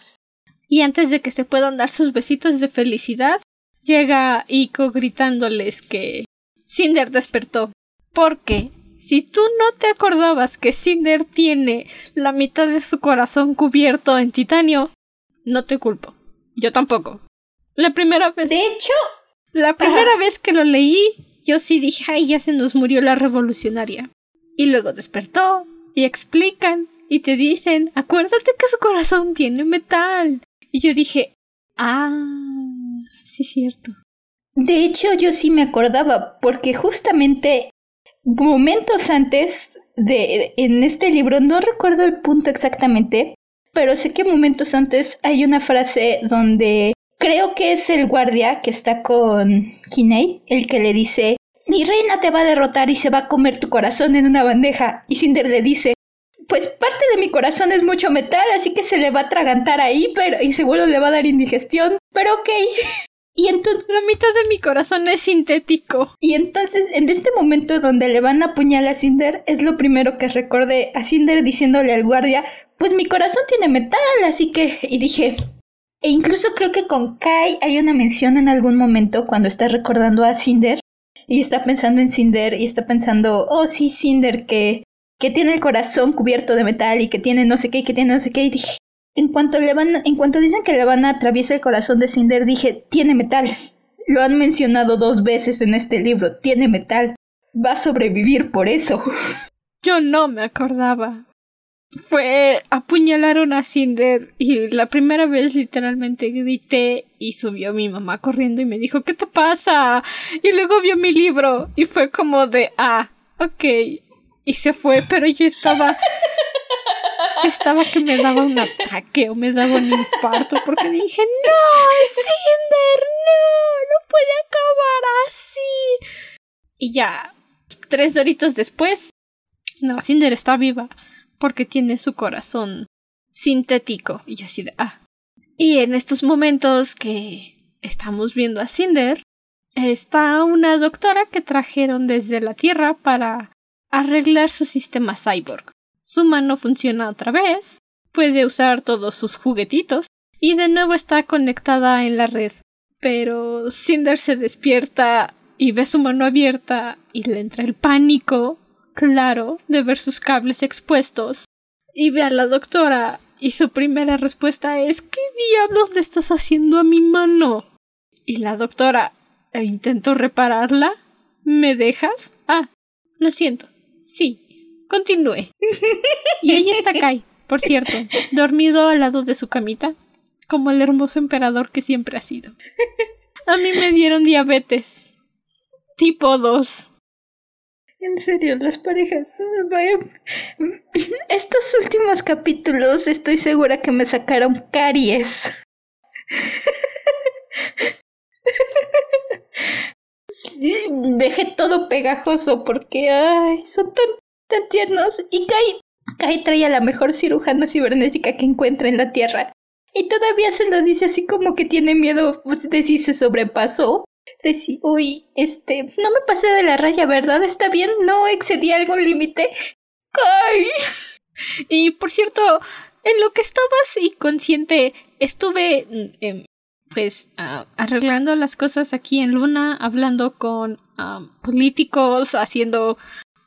y antes de que se puedan dar sus besitos de felicidad, llega Iko gritándoles que Cinder despertó. Porque si tú no te acordabas que Cinder tiene la mitad de su corazón cubierto en titanio, no te culpo. Yo tampoco. La primera vez. De hecho. La primera vez que lo leí, yo sí dije, ay, ya se nos murió la revolucionaria. Y luego despertó y explican y te dicen, acuérdate que su corazón tiene metal. Y yo dije, ah, sí es cierto. De hecho, yo sí me acordaba, porque justamente momentos antes de en este libro, no recuerdo el punto exactamente, pero sé que momentos antes hay una frase donde creo que es el guardia que está con Kinney, el que le dice, mi reina te va a derrotar y se va a comer tu corazón en una bandeja. Y Cinder le dice, pues parte de mi corazón es mucho metal, así que se le va a atragantar ahí, pero y seguro le va a dar indigestión, pero ok. Y entonces la mitad de mi corazón es sintético. Y entonces en este momento donde le van a apuñalar a Cinder, es lo primero que recordé a Cinder diciéndole al guardia, pues mi corazón tiene metal, así que... Y dije... E incluso creo que con Kai hay una mención en algún momento cuando está recordando a Cinder y está pensando en Cinder y está pensando, oh sí, Cinder, que, que tiene el corazón cubierto de metal y que tiene no sé qué, y que tiene no sé qué, y dije, en cuanto le van, en cuanto dicen que le van a atraviesar el corazón de Cinder, dije, tiene metal. Lo han mencionado dos veces en este libro, tiene metal. Va a sobrevivir por eso. Yo no me acordaba. Fue apuñalaron a Cinder y la primera vez literalmente grité y subió mi mamá corriendo y me dijo ¿qué te pasa? y luego vio mi libro y fue como de ah, ok y se fue pero yo estaba estaba que me daba un ataque o me daba un infarto porque dije no, Cinder, no, no puede acabar así. Y ya, tres doritos después, no, Cinder está viva porque tiene su corazón sintético. Y yo así de, ah. Y en estos momentos que estamos viendo a Cinder, está una doctora que trajeron desde la Tierra para arreglar su sistema cyborg. Su mano funciona otra vez, puede usar todos sus juguetitos y de nuevo está conectada en la red. Pero Cinder se despierta y ve su mano abierta y le entra el pánico, claro, de ver sus cables expuestos. Y ve a la doctora y su primera respuesta es ¿Qué diablos le estás haciendo a mi mano? Y la doctora e intentó repararla. ¿Me dejas? Ah, lo siento. Sí, Continúe. Y ahí está Kai, por cierto, dormido al lado de su camita, como el hermoso emperador que siempre ha sido. A mí me dieron diabetes. Tipo 2. En serio, las parejas. Estos últimos capítulos estoy segura que me sacaron caries. Dejé todo pegajoso porque ay, son tan tan tiernos y Kai, Kai trae a la mejor cirujana cibernética que encuentra en la Tierra. Y todavía se lo dice así como que tiene miedo pues, de si se sobrepasó. De si, uy, este, no me pasé de la raya, ¿verdad? ¿Está bien? ¿No excedí algún límite? ¡Kai! Y por cierto, en lo que estabas inconsciente, estuve, em, pues, arreglando las cosas aquí en Luna, hablando con políticos, haciendo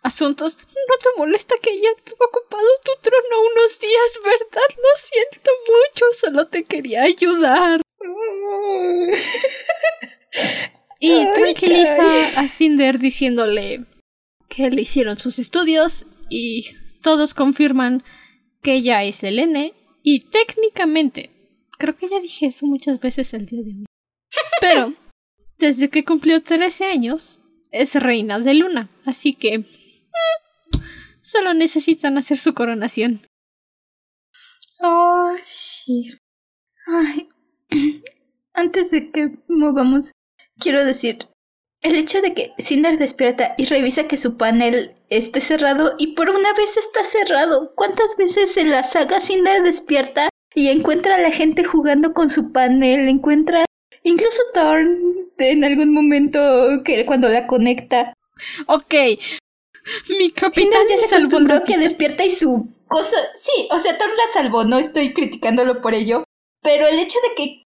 asuntos. No te molesta que haya ocupado tu trono unos días, ¿verdad? Lo siento mucho, solo te quería ayudar. y tranquiliza a Cinder diciéndole que le hicieron sus estudios y todos confirman que ella es N y técnicamente, creo que ya dije eso muchas veces el día de hoy, pero desde que cumplió 13 años es reina de luna, así que Solo necesitan hacer su coronación. Oh, sí. Ay. Antes de que movamos, quiero decir, el hecho de que Cinder despierta y revisa que su panel esté cerrado y por una vez está cerrado. ¿Cuántas veces en la saga Cinder despierta y encuentra a la gente jugando con su panel? Encuentra incluso Thorn en algún momento que cuando la conecta. Ok, mi capitán ya se acostumbró que despierta y su cosa. Sí, o sea, Thor la salvó, no estoy criticándolo por ello. Pero el hecho de que.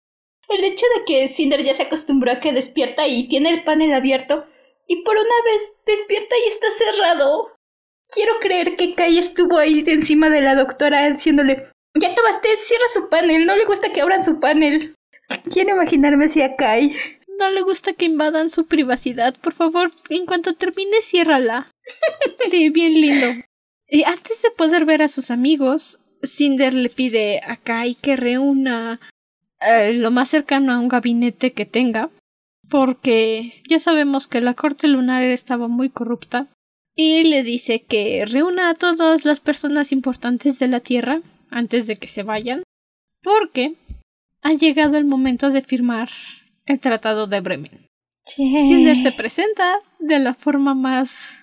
El hecho de que Cinder ya se acostumbró a que despierta y tiene el panel abierto. Y por una vez despierta y está cerrado. Quiero creer que Kai estuvo ahí encima de la doctora diciéndole. Ya acabaste, cierra su panel, no le gusta que abran su panel. Quiero imaginarme si a Kai. No le gusta que invadan su privacidad. Por favor, en cuanto termine, ciérrala. Sí, bien lindo. Y antes de poder ver a sus amigos, Cinder le pide a Kai que reúna eh, lo más cercano a un gabinete que tenga, porque ya sabemos que la corte lunar estaba muy corrupta, y le dice que reúna a todas las personas importantes de la Tierra antes de que se vayan, porque ha llegado el momento de firmar el Tratado de Bremen. Cinder se presenta de la forma más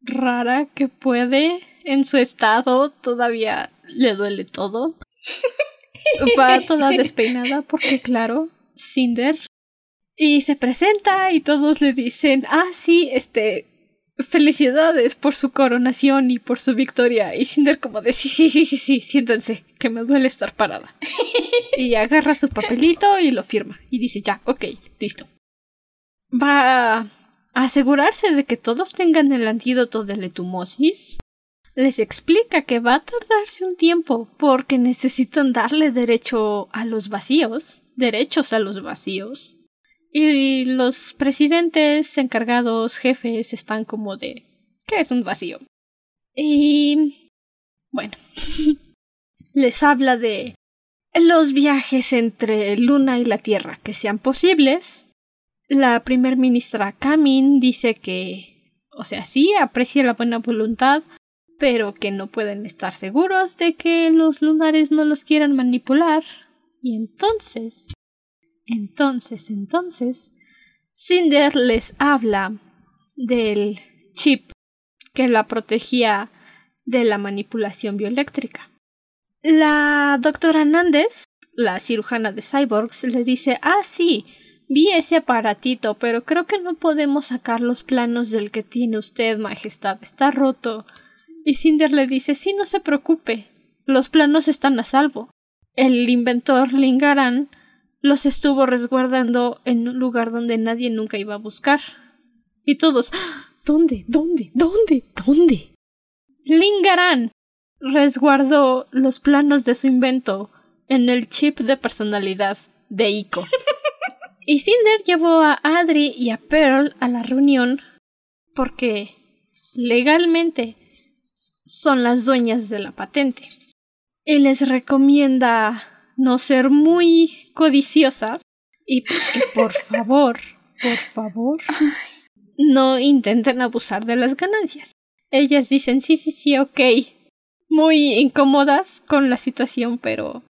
rara que puede en su estado, todavía le duele todo. Va toda despeinada porque, claro, Cinder. Y se presenta y todos le dicen, ah, sí, este, felicidades por su coronación y por su victoria. Y Cinder como de, sí, sí, sí, sí, sí, siéntense, que me duele estar parada. y agarra su papelito y lo firma. Y dice, ya, ok, listo. Va a asegurarse de que todos tengan el antídoto de la etumosis les explica que va a tardarse un tiempo porque necesitan darle derecho a los vacíos, derechos a los vacíos. Y los presidentes, encargados, jefes están como de ¿qué es un vacío? Y bueno, les habla de los viajes entre Luna y la Tierra que sean posibles. La primer ministra Kamin dice que, o sea, sí, aprecia la buena voluntad, pero que no pueden estar seguros de que los lunares no los quieran manipular. Y entonces, entonces, entonces, Cinder les habla del chip que la protegía de la manipulación bioeléctrica. La doctora Nández, la cirujana de cyborgs, le dice, ah, sí, vi ese aparatito, pero creo que no podemos sacar los planos del que tiene usted, Majestad. Está roto. Y Cinder le dice sí, no se preocupe. Los planos están a salvo. El inventor Lingaran los estuvo resguardando en un lugar donde nadie nunca iba a buscar. Y todos ¿Dónde? ¿Dónde? ¿Dónde? ¿Dónde? Lingaran resguardó los planos de su invento en el chip de personalidad de Ico. y Cinder llevó a Adri y a Pearl a la reunión porque legalmente son las dueñas de la patente. Y les recomienda no ser muy codiciosas y que por favor, por favor, no intenten abusar de las ganancias. Ellas dicen sí, sí, sí, ok. Muy incómodas con la situación, pero...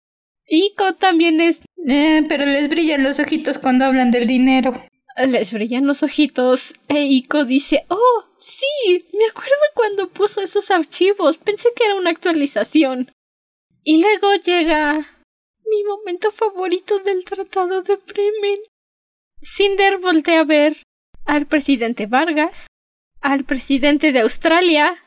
Ico también es... Eh, pero les brillan los ojitos cuando hablan del dinero les brillan los ojitos e Iko dice, oh, sí, me acuerdo cuando puso esos archivos, pensé que era una actualización. Y luego llega mi momento favorito del Tratado de Bremen. Cinder voltea a ver al presidente Vargas, al presidente de Australia,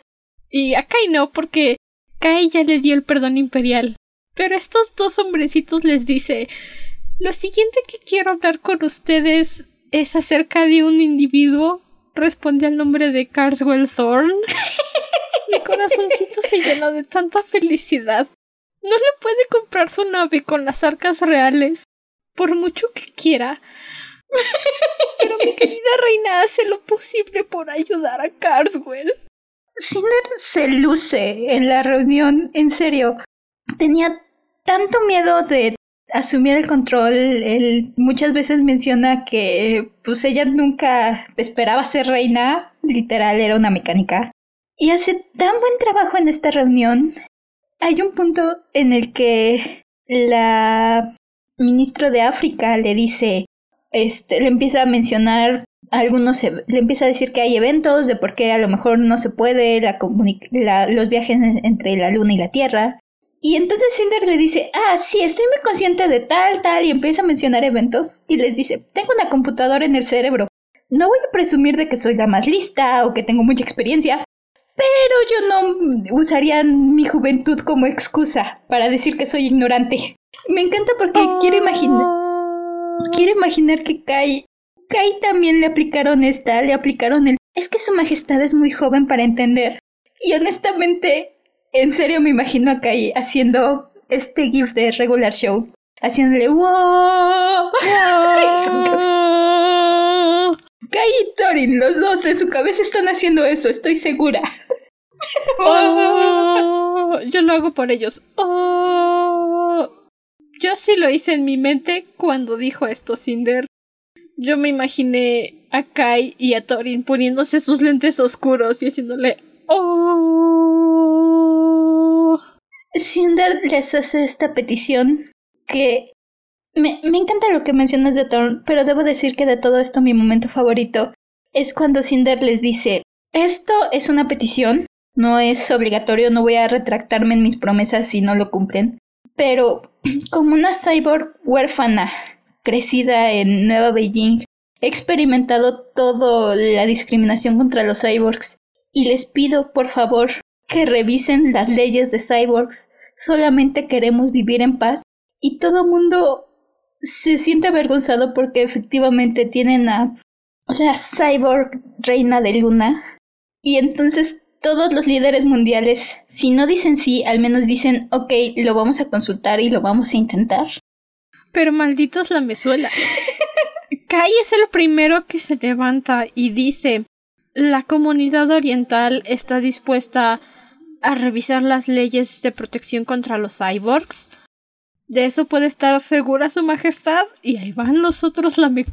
y a Kai no, porque Kai ya le dio el perdón imperial. Pero estos dos hombrecitos les dice, lo siguiente que quiero hablar con ustedes es acerca de un individuo. Responde al nombre de Carswell Thorne. Mi corazoncito se llenó de tanta felicidad. No le puede comprar su nave con las arcas reales, por mucho que quiera. Pero mi querida reina hace lo posible por ayudar a Carswell. Cinder se luce en la reunión, en serio. Tenía tanto miedo de asumir el control, él muchas veces menciona que pues ella nunca esperaba ser reina, literal era una mecánica. Y hace tan buen trabajo en esta reunión. Hay un punto en el que la ministra de África le dice, este, le empieza a mencionar algunos, le empieza a decir que hay eventos de por qué a lo mejor no se puede los viajes entre la luna y la tierra. Y entonces Cinder le dice, ah, sí, estoy muy consciente de tal, tal, y empieza a mencionar eventos y les dice, tengo una computadora en el cerebro. No voy a presumir de que soy la más lista o que tengo mucha experiencia, pero yo no usaría mi juventud como excusa para decir que soy ignorante. Me encanta porque quiero imaginar, quiero imaginar que Kai, Kai también le aplicaron esta, le aplicaron el, es que su majestad es muy joven para entender. Y honestamente, en serio me imagino a Kai haciendo este GIF de regular show, haciéndole wow. ¡Oh! Kai y Thorin, los dos en su cabeza están haciendo eso, estoy segura. ¡Oh! Yo lo hago por ellos. ¡Oh! Yo sí lo hice en mi mente cuando dijo esto Cinder. Yo me imaginé a Kai y a Thorin poniéndose sus lentes oscuros y haciéndole ¡Oh! Cinder les hace esta petición que me, encanta lo que mencionas de Thorn, pero debo decir que de todo esto mi momento favorito es cuando Cinder les dice, esto es una petición, no es obligatorio, no voy a retractarme en mis promesas si no lo cumplen, pero como una cyborg huérfana, crecida en Nueva Beijing, he experimentado toda la discriminación contra los cyborgs y les pido por favor que revisen las leyes de cyborgs, solamente queremos vivir en paz y todo mundo se siente avergonzado porque efectivamente tienen a la cyborg reina de luna y entonces todos los líderes mundiales, si no dicen sí, al menos dicen, ok, lo vamos a consultar y lo vamos a intentar. Pero malditos la mesuela. Kai es el primero que se levanta y dice la comunidad oriental está dispuesta a revisar las leyes de protección contra los cyborgs. De eso puede estar segura su majestad. Y ahí van los otros la me...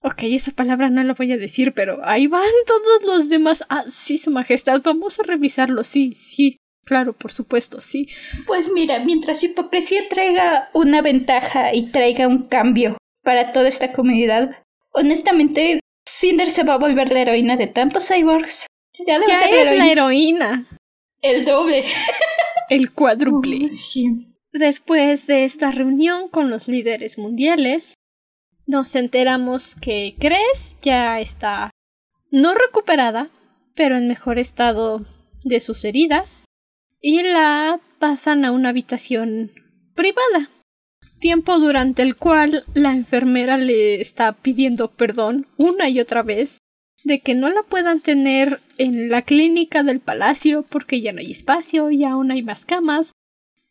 Ok, esa palabra no la voy a decir, pero ahí van todos los demás. Ah, sí, su majestad, vamos a revisarlo. Sí, sí, claro, por supuesto, sí. Pues mira, mientras hipocresía traiga una ventaja y traiga un cambio para toda esta comunidad, honestamente, Cinder se va a volver la heroína de tantos cyborgs. Ya, debe ser es la heroína. El doble. El cuádruple. Después de esta reunión con los líderes mundiales, nos enteramos que Cres ya está no recuperada, pero en mejor estado de sus heridas, y la pasan a una habitación privada. Tiempo durante el cual la enfermera le está pidiendo perdón una y otra vez de que no la puedan tener en la clínica del palacio porque ya no hay espacio y aún hay más camas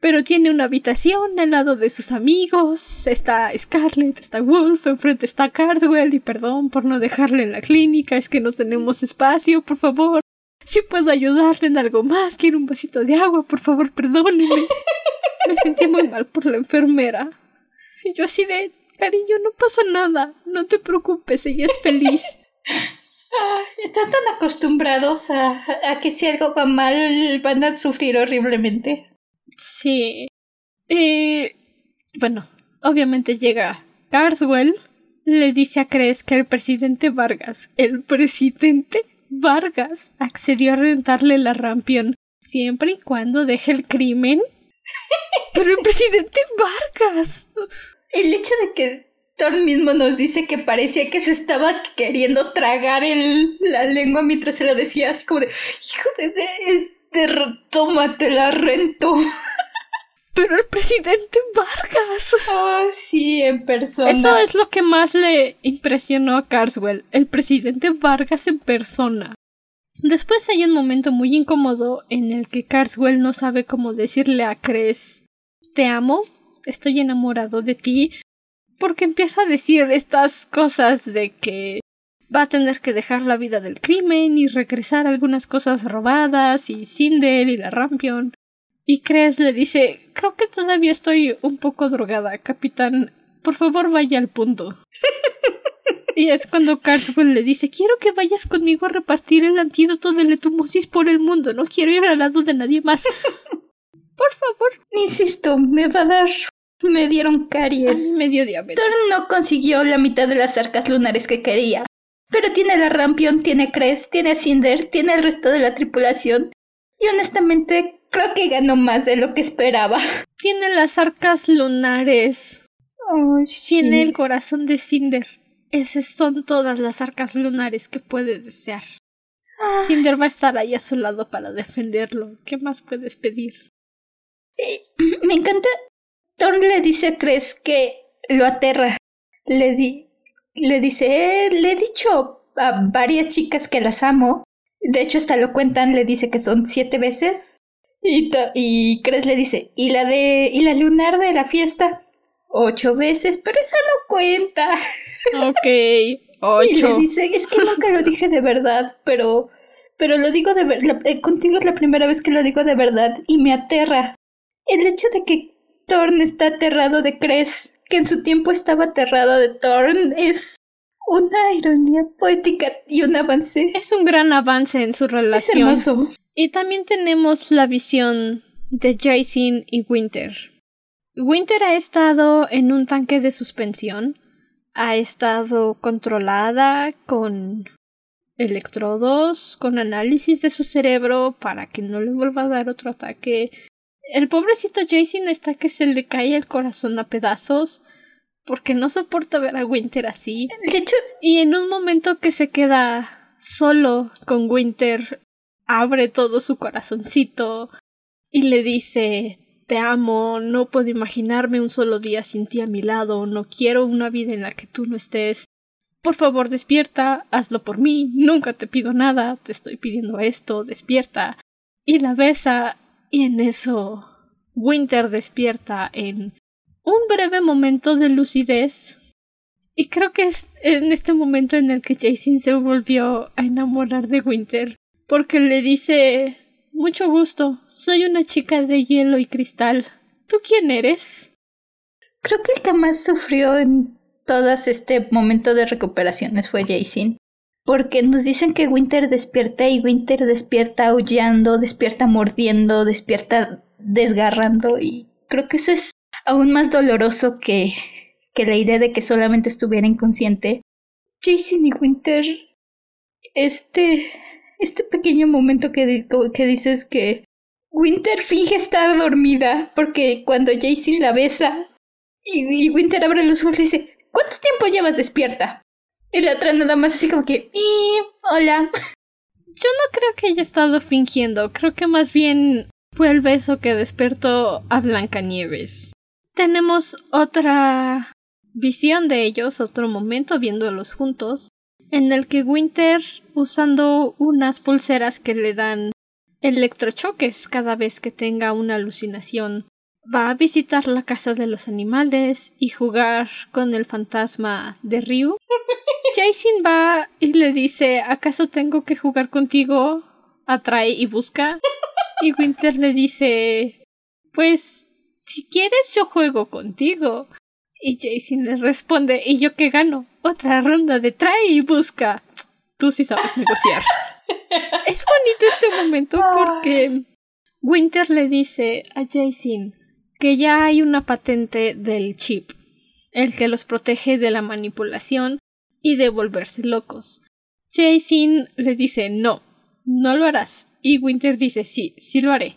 pero tiene una habitación al lado de sus amigos. Está Scarlett, está Wolf, enfrente está Carswell y perdón por no dejarle en la clínica, es que no tenemos espacio, por favor. Si puedo ayudarle en algo más, quiero un vasito de agua, por favor, perdóneme. Me sentí muy mal por la enfermera. Y yo así de, cariño, no pasa nada, no te preocupes, ella es feliz. Ah, están tan acostumbrados a, a que si algo va mal van a sufrir horriblemente. Sí. Y bueno, obviamente llega Carswell, le dice a Cres que el presidente Vargas, el presidente Vargas, accedió a rentarle la rampión siempre y cuando deje el crimen. Pero el presidente Vargas. El hecho de que Thor mismo nos dice que parecía que se estaba queriendo tragar el, la lengua mientras se lo decía así como de hijo de, de, de tómate la rento. Pero el presidente Vargas. Oh, sí, en persona. Eso es lo que más le impresionó a Carswell, el presidente Vargas en persona. Después hay un momento muy incómodo en el que Carswell no sabe cómo decirle a Cres Te amo, estoy enamorado de ti, porque empieza a decir estas cosas de que va a tener que dejar la vida del crimen y regresar algunas cosas robadas y Cinder y la Rampion. Y Cres le dice Creo que todavía estoy un poco drogada, capitán. Por favor, vaya al punto. y es cuando Carswell le dice Quiero que vayas conmigo a repartir el antídoto de letumosis por el mundo. No quiero ir al lado de nadie más. por favor. Insisto, me va a dar me dieron caries. me dio diabetes. Thor no consiguió la mitad de las arcas lunares que quería. Pero tiene la Rampion, tiene Cres, tiene Cinder, tiene el resto de la tripulación. Y honestamente Creo que ganó más de lo que esperaba. Tiene las arcas lunares. Tiene el corazón de Cinder. Esas son todas las arcas lunares que puedes desear. Ah. Cinder va a estar ahí a su lado para defenderlo. ¿Qué más puedes pedir? me encanta. Thorn le dice a Cres que lo aterra. Le, di le dice, eh, le he dicho a varias chicas que las amo. De hecho, hasta lo cuentan, le dice que son siete veces. Y, y Cres le dice, ¿y la de y la lunar de la fiesta? ocho veces, pero esa no cuenta. Ok, ocho. Y le dice, es que nunca lo dije de verdad, pero, pero lo digo de verdad, contigo es la primera vez que lo digo de verdad y me aterra. El hecho de que Thorn está aterrado de Cres, que en su tiempo estaba aterrada de Thorn, es una ironía poética y un avance. Es un gran avance en su relación. Es hermoso. Y también tenemos la visión de Jason y Winter. Winter ha estado en un tanque de suspensión, ha estado controlada con electrodos, con análisis de su cerebro para que no le vuelva a dar otro ataque. El pobrecito Jason está que se le cae el corazón a pedazos porque no soporta ver a Winter así. De hecho, y en un momento que se queda solo con Winter, abre todo su corazoncito y le dice te amo, no puedo imaginarme un solo día sin ti a mi lado, no quiero una vida en la que tú no estés. Por favor, despierta, hazlo por mí, nunca te pido nada, te estoy pidiendo esto, despierta. Y la besa, y en eso Winter despierta en un breve momento de lucidez. Y creo que es en este momento en el que Jason se volvió a enamorar de Winter, porque le dice mucho gusto. Soy una chica de hielo y cristal. ¿Tú quién eres? Creo que el que más sufrió en todas este momento de recuperaciones fue Jason. Porque nos dicen que Winter despierta y Winter despierta aullando, despierta mordiendo, despierta desgarrando y creo que eso es aún más doloroso que, que la idea de que solamente estuviera inconsciente. Jason y Winter, este este pequeño momento que, que dices que Winter finge estar dormida porque cuando Jason la besa y, Winter abre los ojos y dice, ¿cuánto tiempo llevas despierta? Y la otra nada más así como que, hola. Yo no creo que haya estado fingiendo, creo que más bien fue el beso que despertó a Blancanieves. Tenemos otra visión de ellos, otro momento viéndolos juntos, en el que Winter, usando unas pulseras que le dan electrochoques cada vez que tenga una alucinación, va a visitar la casa de los animales y jugar con el fantasma de Ryu. Jason va y le dice ¿Acaso tengo que jugar contigo? Atrae y busca. Y Winter le dice Pues si quieres yo juego contigo. Y Jason le responde ¿Y yo qué gano? Otra ronda de trae y busca. Tú sí sabes negociar. es bonito este momento porque Winter le dice a Jason que ya hay una patente del chip, el que los protege de la manipulación y de volverse locos. Jason le dice no, no lo harás. Y Winter dice sí, sí lo haré.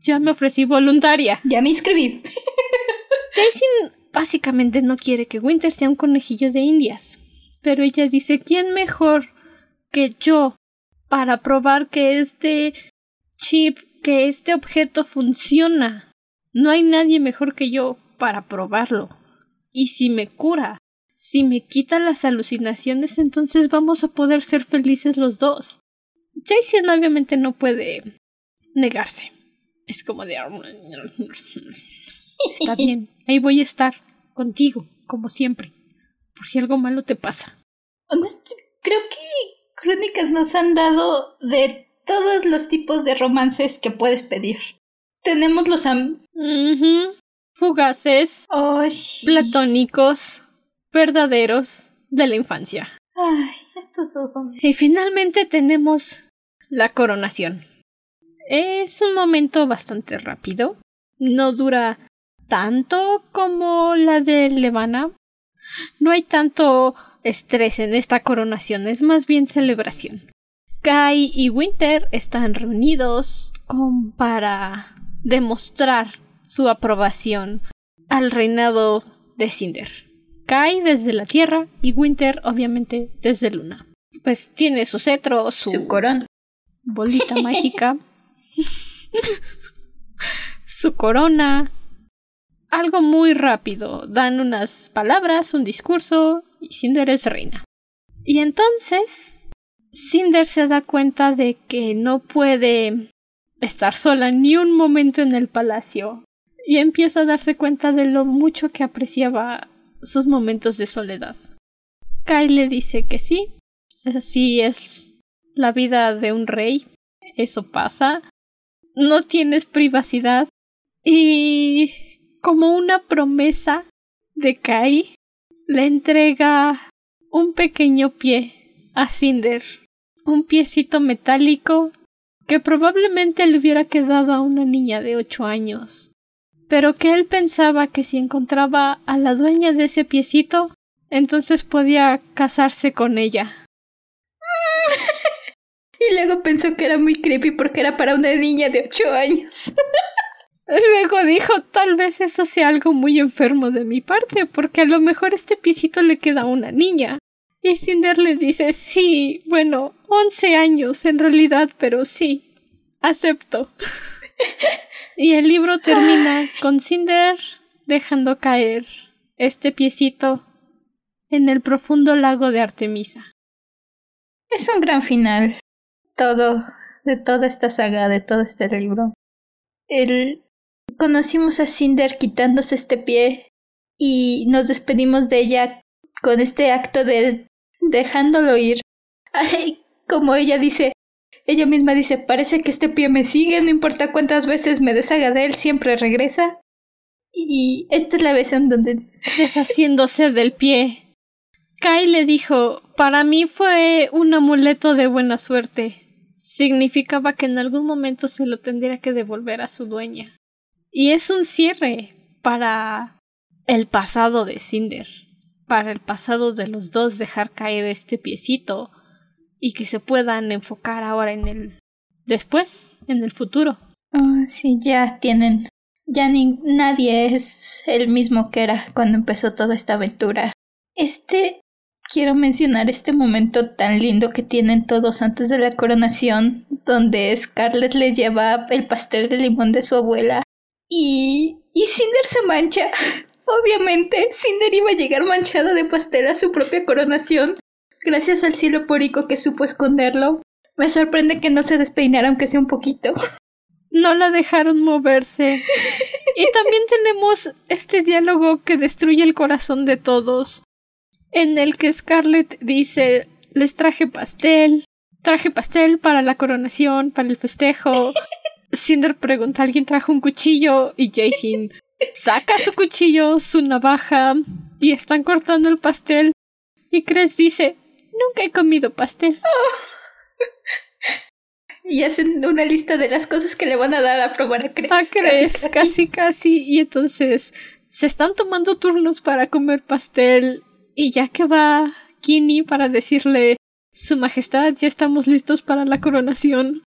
Ya me ofrecí voluntaria. Ya me inscribí. Jason básicamente no quiere que Winter sea un conejillo de indias. Pero ella dice ¿quién mejor que yo para probar que este chip, que este objeto funciona? No hay nadie mejor que yo para probarlo. Y si me cura, si me quita las alucinaciones, entonces vamos a poder ser felices los dos. Jason obviamente no puede negarse. Es como de... Está bien, ahí voy a estar, contigo, como siempre, por si algo malo te pasa. Creo que Crónicas nos han dado de todos los tipos de romances que puedes pedir. Tenemos los am fugaces, platónicos, verdaderos de la infancia. Ay, estos dos son. Y finalmente tenemos la coronación. Es un momento bastante rápido. No dura tanto como la de Levana. No hay tanto estrés en esta coronación, es más bien celebración. Kai y Winter están reunidos con para demostrar su aprobación al reinado de Cinder. Kai desde la Tierra y Winter obviamente desde Luna. Pues tiene su cetro, su, su corona, bolita mágica, su corona, algo muy rápido. Dan unas palabras, un discurso y Cinder es reina. Y entonces Cinder se da cuenta de que no puede estar sola ni un momento en el palacio. Y empieza a darse cuenta de lo mucho que apreciaba sus momentos de soledad. Kai le dice que sí, así es la vida de un rey, eso pasa, no tienes privacidad y como una promesa de Kai le entrega un pequeño pie a Cinder, un piecito metálico que probablemente le hubiera quedado a una niña de ocho años, pero que él pensaba que si encontraba a la dueña de ese piecito, entonces podía casarse con ella. y luego pensó que era muy creepy porque era para una niña de ocho años. Luego dijo, tal vez eso sea algo muy enfermo de mi parte, porque a lo mejor este piecito le queda a una niña. Y Cinder le dice, sí, bueno, once años en realidad, pero sí, acepto. y el libro termina con Cinder dejando caer este piecito en el profundo lago de Artemisa. Es un gran final. Todo, de toda esta saga, de todo este libro. El... Conocimos a Cinder quitándose este pie y nos despedimos de ella con este acto de dejándolo ir. Ay, como ella dice, ella misma dice, parece que este pie me sigue, no importa cuántas veces me deshaga de él, siempre regresa. Y esta es la vez en donde... Deshaciéndose del pie. Kai le dijo, para mí fue un amuleto de buena suerte. Significaba que en algún momento se lo tendría que devolver a su dueña. Y es un cierre para el pasado de Cinder, para el pasado de los dos dejar caer este piecito y que se puedan enfocar ahora en el después, en el futuro. Ah, sí, ya tienen. Ya ni nadie es el mismo que era cuando empezó toda esta aventura. Este quiero mencionar este momento tan lindo que tienen todos antes de la coronación, donde Scarlett le lleva el pastel de limón de su abuela y, y Cinder se mancha. Obviamente, Cinder iba a llegar manchada de pastel a su propia coronación, gracias al cielo púrico que supo esconderlo. Me sorprende que no se despeinara aunque sea un poquito. No la dejaron moverse. Y también tenemos este diálogo que destruye el corazón de todos en el que Scarlett dice les traje pastel, traje pastel para la coronación, para el festejo. Cinder pregunta, ¿alguien trajo un cuchillo? Y Jason saca su cuchillo, su navaja, y están cortando el pastel. Y Cres dice, nunca he comido pastel. Y hacen una lista de las cosas que le van a dar a probar a Cres. A Cres, casi, casi. Y entonces se están tomando turnos para comer pastel y ya que va Kini para decirle Su Majestad, ya estamos listos para la coronación.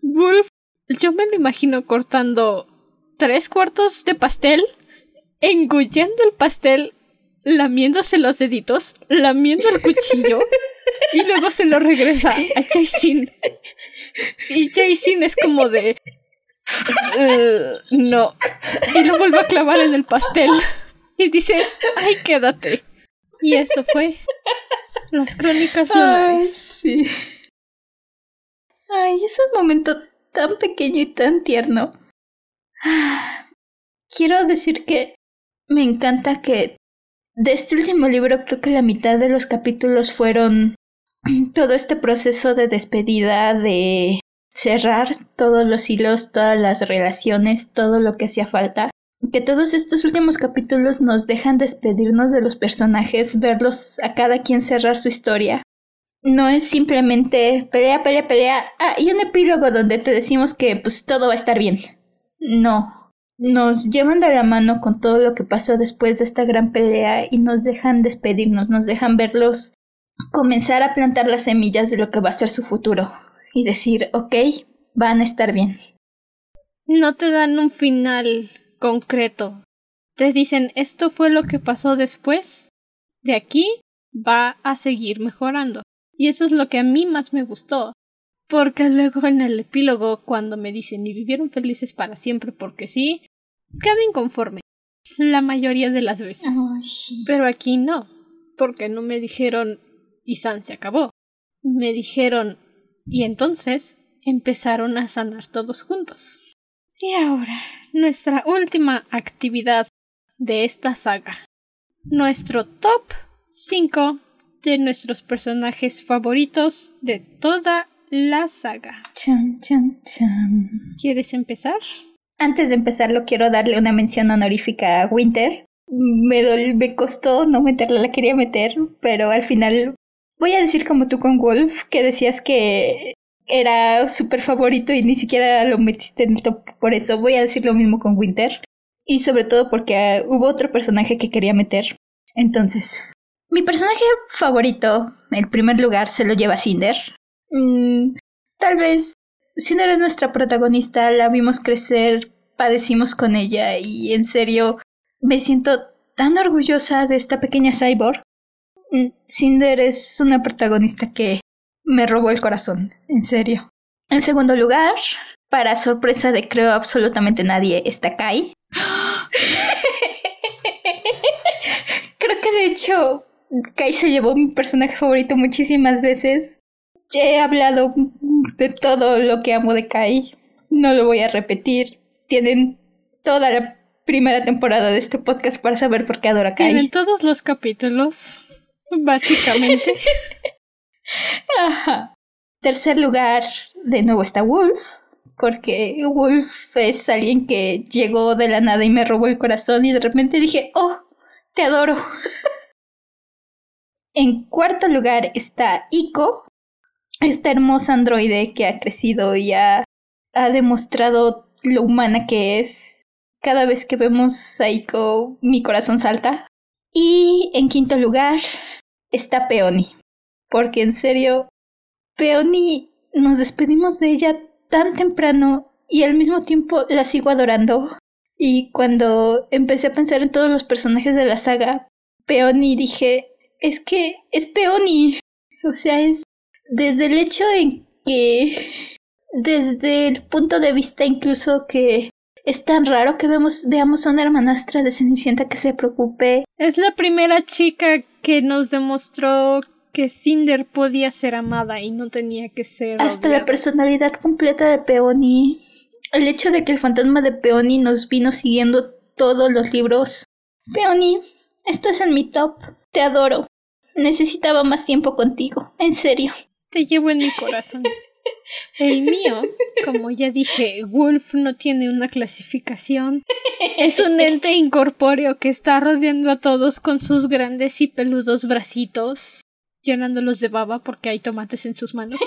Wolf, yo me lo imagino cortando tres cuartos de pastel, engullendo el pastel, lamiéndose los deditos, lamiendo el cuchillo y luego se lo regresa a Jason. Y Jason es como de... no. Y lo vuelve a clavar en el pastel. Y dice, ay, quédate. Y eso fue las crónicas lunares. Ay, sí. Ay, es un momento tan pequeño y tan tierno. Quiero decir que me encanta que de este último libro creo que la mitad de los capítulos fueron todo este proceso de despedida, de cerrar todos los hilos, todas las relaciones, todo lo que hacía falta que todos estos últimos capítulos nos dejan despedirnos de los personajes, verlos a cada quien cerrar su historia. No es simplemente pelea, pelea, pelea, ah, y un epílogo donde te decimos que pues todo va a estar bien. No, nos llevan de la mano con todo lo que pasó después de esta gran pelea y nos dejan despedirnos, nos dejan verlos comenzar a plantar las semillas de lo que va a ser su futuro y decir, ok, van a estar bien. No te dan un final concreto. Te dicen esto fue lo que pasó después. De aquí va a seguir mejorando. Y eso es lo que a mí más me gustó. Porque luego en el epílogo, cuando me dicen y vivieron felices para siempre porque sí, quedo inconforme. La mayoría de las veces. Pero aquí no. Porque no me dijeron y San se acabó. Me dijeron y entonces empezaron a sanar todos juntos. Y ahora, nuestra última actividad de esta saga. Nuestro top 5 de nuestros personajes favoritos de toda la saga. Chan, chan, chan. ¿Quieres empezar? Antes de empezarlo, quiero darle una mención honorífica a Winter. Me, dol- me costó no meterla, la quería meter, pero al final voy a decir como tú con Wolf, que decías que era súper favorito y ni siquiera lo metiste en el top por eso. Voy a decir lo mismo con Winter. Y sobre todo porque ah, hubo otro personaje que quería meter. Entonces, mi personaje favorito, el primer lugar, se lo lleva Cinder. Mm, tal vez Cinder es nuestra protagonista, la vimos crecer, padecimos con ella y en serio me siento tan orgullosa de esta pequeña cyborg. Mm, Cinder es una protagonista que me robó el corazón, en serio. En segundo lugar, para sorpresa de creo absolutamente nadie, está Kai. creo que de hecho Kai se llevó mi personaje favorito muchísimas veces. Ya he hablado de todo lo que amo de Kai. No lo voy a repetir. Tienen toda la primera temporada de este podcast para saber por qué adoro a Kai. Tienen todos los capítulos, básicamente. Ajá. Tercer lugar, de nuevo está Wolf, porque Wolf es alguien que llegó de la nada y me robó el corazón y de repente dije, oh, te adoro. en cuarto lugar está Ico, esta hermosa androide que ha crecido y ha, ha demostrado lo humana que es. Cada vez que vemos a Ico, mi corazón salta. Y en quinto lugar está Peony porque en serio, Peony nos despedimos de ella tan temprano y al mismo tiempo la sigo adorando. Y cuando empecé a pensar en todos los personajes de la saga, Peony dije, es que es Peony. O sea, es desde el hecho en que, desde el punto de vista incluso que es tan raro que vemos, veamos a una hermanastra de Cenicienta que se preocupe Es la primera chica que nos demostró que Cinder podía ser amada y no tenía que ser. Hasta la personalidad completa de Peony. El hecho de que el fantasma de Peony nos vino siguiendo todos los libros. Peony, estás en mi top. Te adoro. Necesitaba más tiempo contigo. En serio. Te llevo en mi corazón. El mío, como ya dije, Wolf no tiene una clasificación. Es un ente incorpóreo que está rodeando a todos con sus grandes y peludos bracitos, llenándolos de baba porque hay tomates en sus manos.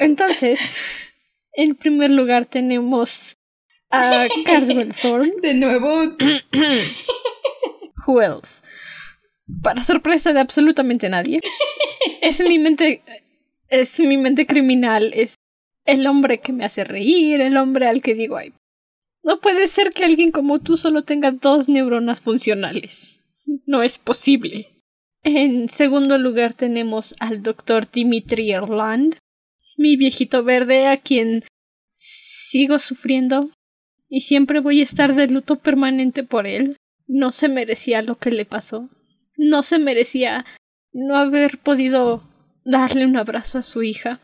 Entonces, en primer lugar tenemos a Carswell Thorne. De nuevo. Who else? Para sorpresa de absolutamente nadie. Es mi mente. Es mi mente criminal. Es el hombre que me hace reír. El hombre al que digo, ay. No puede ser que alguien como tú solo tenga dos neuronas funcionales. No es posible. En segundo lugar tenemos al doctor Dimitri Erland, mi viejito verde a quien sigo sufriendo y siempre voy a estar de luto permanente por él. No se merecía lo que le pasó. No se merecía no haber podido darle un abrazo a su hija.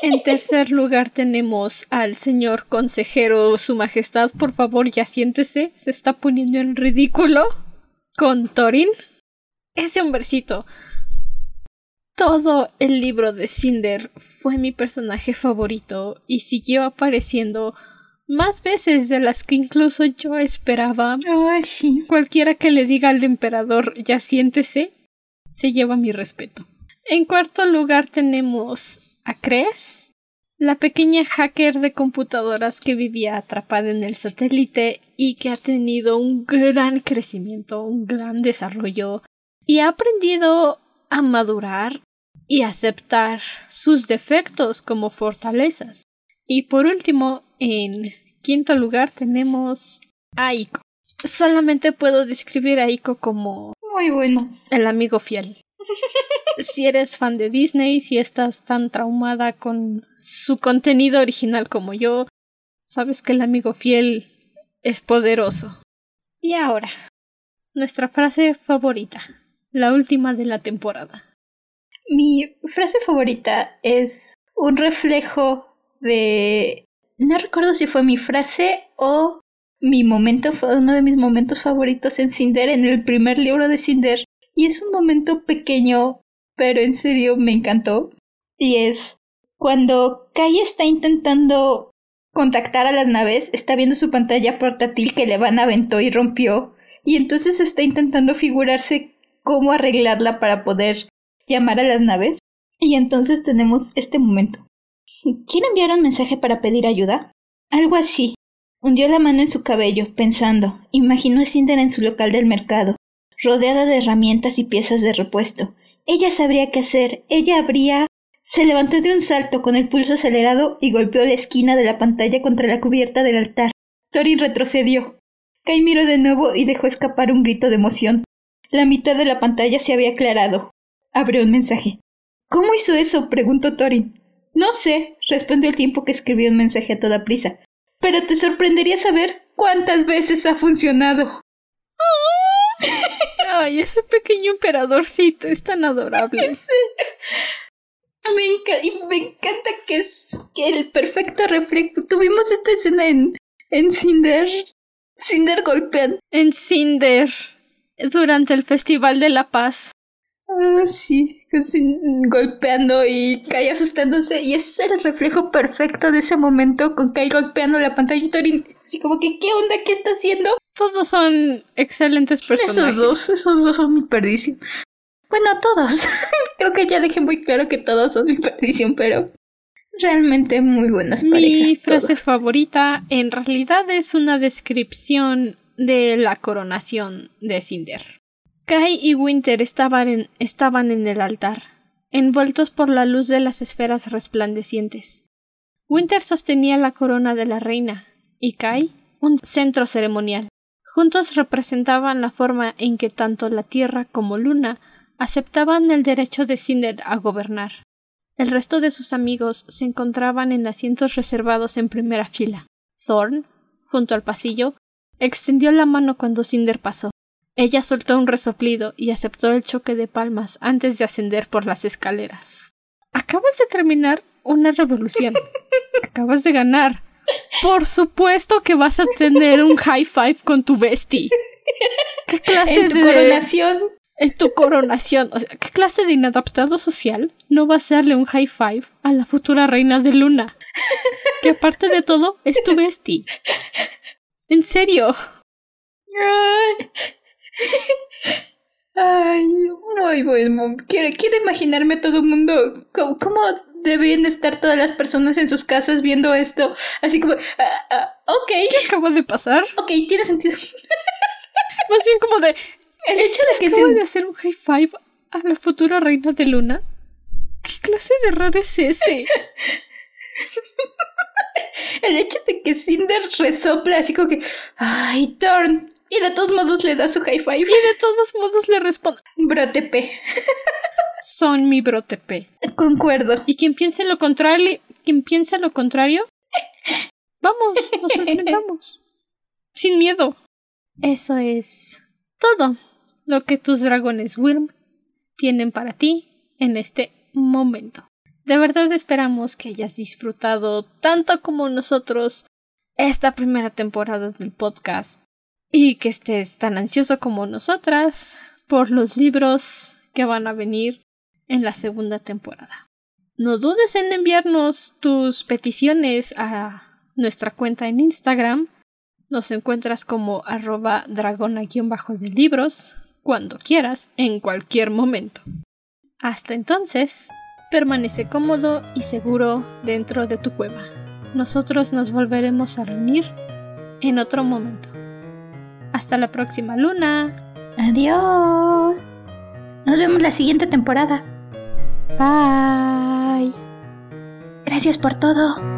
En tercer lugar tenemos al señor consejero Su Majestad. Por favor, ya siéntese. Se está poniendo en ridículo con Thorin. Ese hombrecito. Todo el libro de Cinder fue mi personaje favorito y siguió apareciendo más veces de las que incluso yo esperaba. Ay, sí. Cualquiera que le diga al emperador ya siéntese, se lleva mi respeto. En cuarto lugar tenemos a Cres, la pequeña hacker de computadoras que vivía atrapada en el satélite y que ha tenido un gran crecimiento, un gran desarrollo y ha aprendido a madurar y aceptar sus defectos como fortalezas. Y por último, en quinto lugar tenemos a Ico. Solamente puedo describir a Ico como Muy buenos. el amigo fiel. Si eres fan de Disney, si estás tan traumada con su contenido original como yo, sabes que el amigo fiel es poderoso. Y ahora, nuestra frase favorita, la última de la temporada. Mi frase favorita es un reflejo de no recuerdo si fue mi frase o mi momento, fue uno de mis momentos favoritos en Cinder, en el primer libro de Cinder. Y es un momento pequeño, pero en serio me encantó. Y es cuando Kai está intentando contactar a las naves, está viendo su pantalla portátil que le van aventó y rompió. Y entonces está intentando figurarse cómo arreglarla para poder llamar a las naves. Y entonces tenemos este momento. ¿Quiere enviar un mensaje para pedir ayuda? Algo así. Hundió la mano en su cabello, pensando. Imaginó a Cinder en su local del mercado, rodeada de herramientas y piezas de repuesto. Ella sabría qué hacer. Ella habría. Se levantó de un salto con el pulso acelerado y golpeó la esquina de la pantalla contra la cubierta del altar. Thorin retrocedió. Kai miró de nuevo y dejó escapar un grito de emoción. La mitad de la pantalla se había aclarado. Abrió un mensaje. ¿Cómo hizo eso? preguntó Thorin. No sé, respondió el tiempo que escribió un mensaje a toda prisa. Pero te sorprendería saber cuántas veces ha funcionado. Ay, ese pequeño emperadorcito es tan adorable. Me, me encanta que es que el perfecto reflejo. Tuvimos esta escena en, en Cinder. Cinder golpean. En Cinder. Durante el Festival de la Paz. Ah, sí, golpeando y Kai asustándose. Y ese es el reflejo perfecto de ese momento con Kai golpeando la pantalla y Torin. Así como que, ¿qué onda? ¿Qué está haciendo? Todos son excelentes personajes. Esos dos, esos dos son mi perdición. Bueno, todos. Creo que ya dejé muy claro que todos son mi perdición, pero realmente muy buenas parejas. Mi frase favorita en realidad es una descripción de la coronación de Cinder. Kai y Winter estaban en, estaban en el altar, envueltos por la luz de las esferas resplandecientes. Winter sostenía la corona de la reina y Kai un centro ceremonial. Juntos representaban la forma en que tanto la Tierra como Luna aceptaban el derecho de Cinder a gobernar. El resto de sus amigos se encontraban en asientos reservados en primera fila. Thorn, junto al pasillo, extendió la mano cuando Cinder pasó. Ella soltó un resoplido y aceptó el choque de palmas antes de ascender por las escaleras. Acabas de terminar una revolución. Acabas de ganar. Por supuesto que vas a tener un high five con tu bestie. ¿Qué clase en tu coronación? En tu coronación. O sea, ¿qué clase de inadaptado social no va a hacerle un high five a la futura reina de Luna? Que aparte de todo, es tu bestie. En serio. Ay, muy bueno. Quiero, quiero imaginarme a todo el mundo cómo, deben estar todas las personas en sus casas viendo esto. Así como, ah, ah, ok. ¿Qué acaba de pasar? Ok, tiene sentido. Más bien como de... El hecho de que se... de hacer un high five a la futura reina de Luna. ¿Qué clase de error es ese? El hecho de que Cinder resopla así como que... Ay, Thorn, y de todos modos le da su high five. Y de todos modos le responde. Brotepe. Son mi brotepe. Concuerdo. Y quien piense lo contrario, quien piense lo contrario, vamos, nos enfrentamos. Sin miedo. Eso es todo lo que tus dragones Wyrm tienen para ti en este momento. De verdad esperamos que hayas disfrutado tanto como nosotros esta primera temporada del podcast y que estés tan ansioso como nosotras por los libros que van a venir en la segunda temporada. No dudes en enviarnos tus peticiones a nuestra cuenta en Instagram. Nos encuentras como arroba dragona-de libros cuando quieras, en cualquier momento. Hasta entonces, permanece cómodo y seguro dentro de tu cueva. Nosotros nos volveremos a reunir en otro momento. Hasta la próxima luna. Adiós. Nos vemos la siguiente temporada. Bye. Gracias por todo.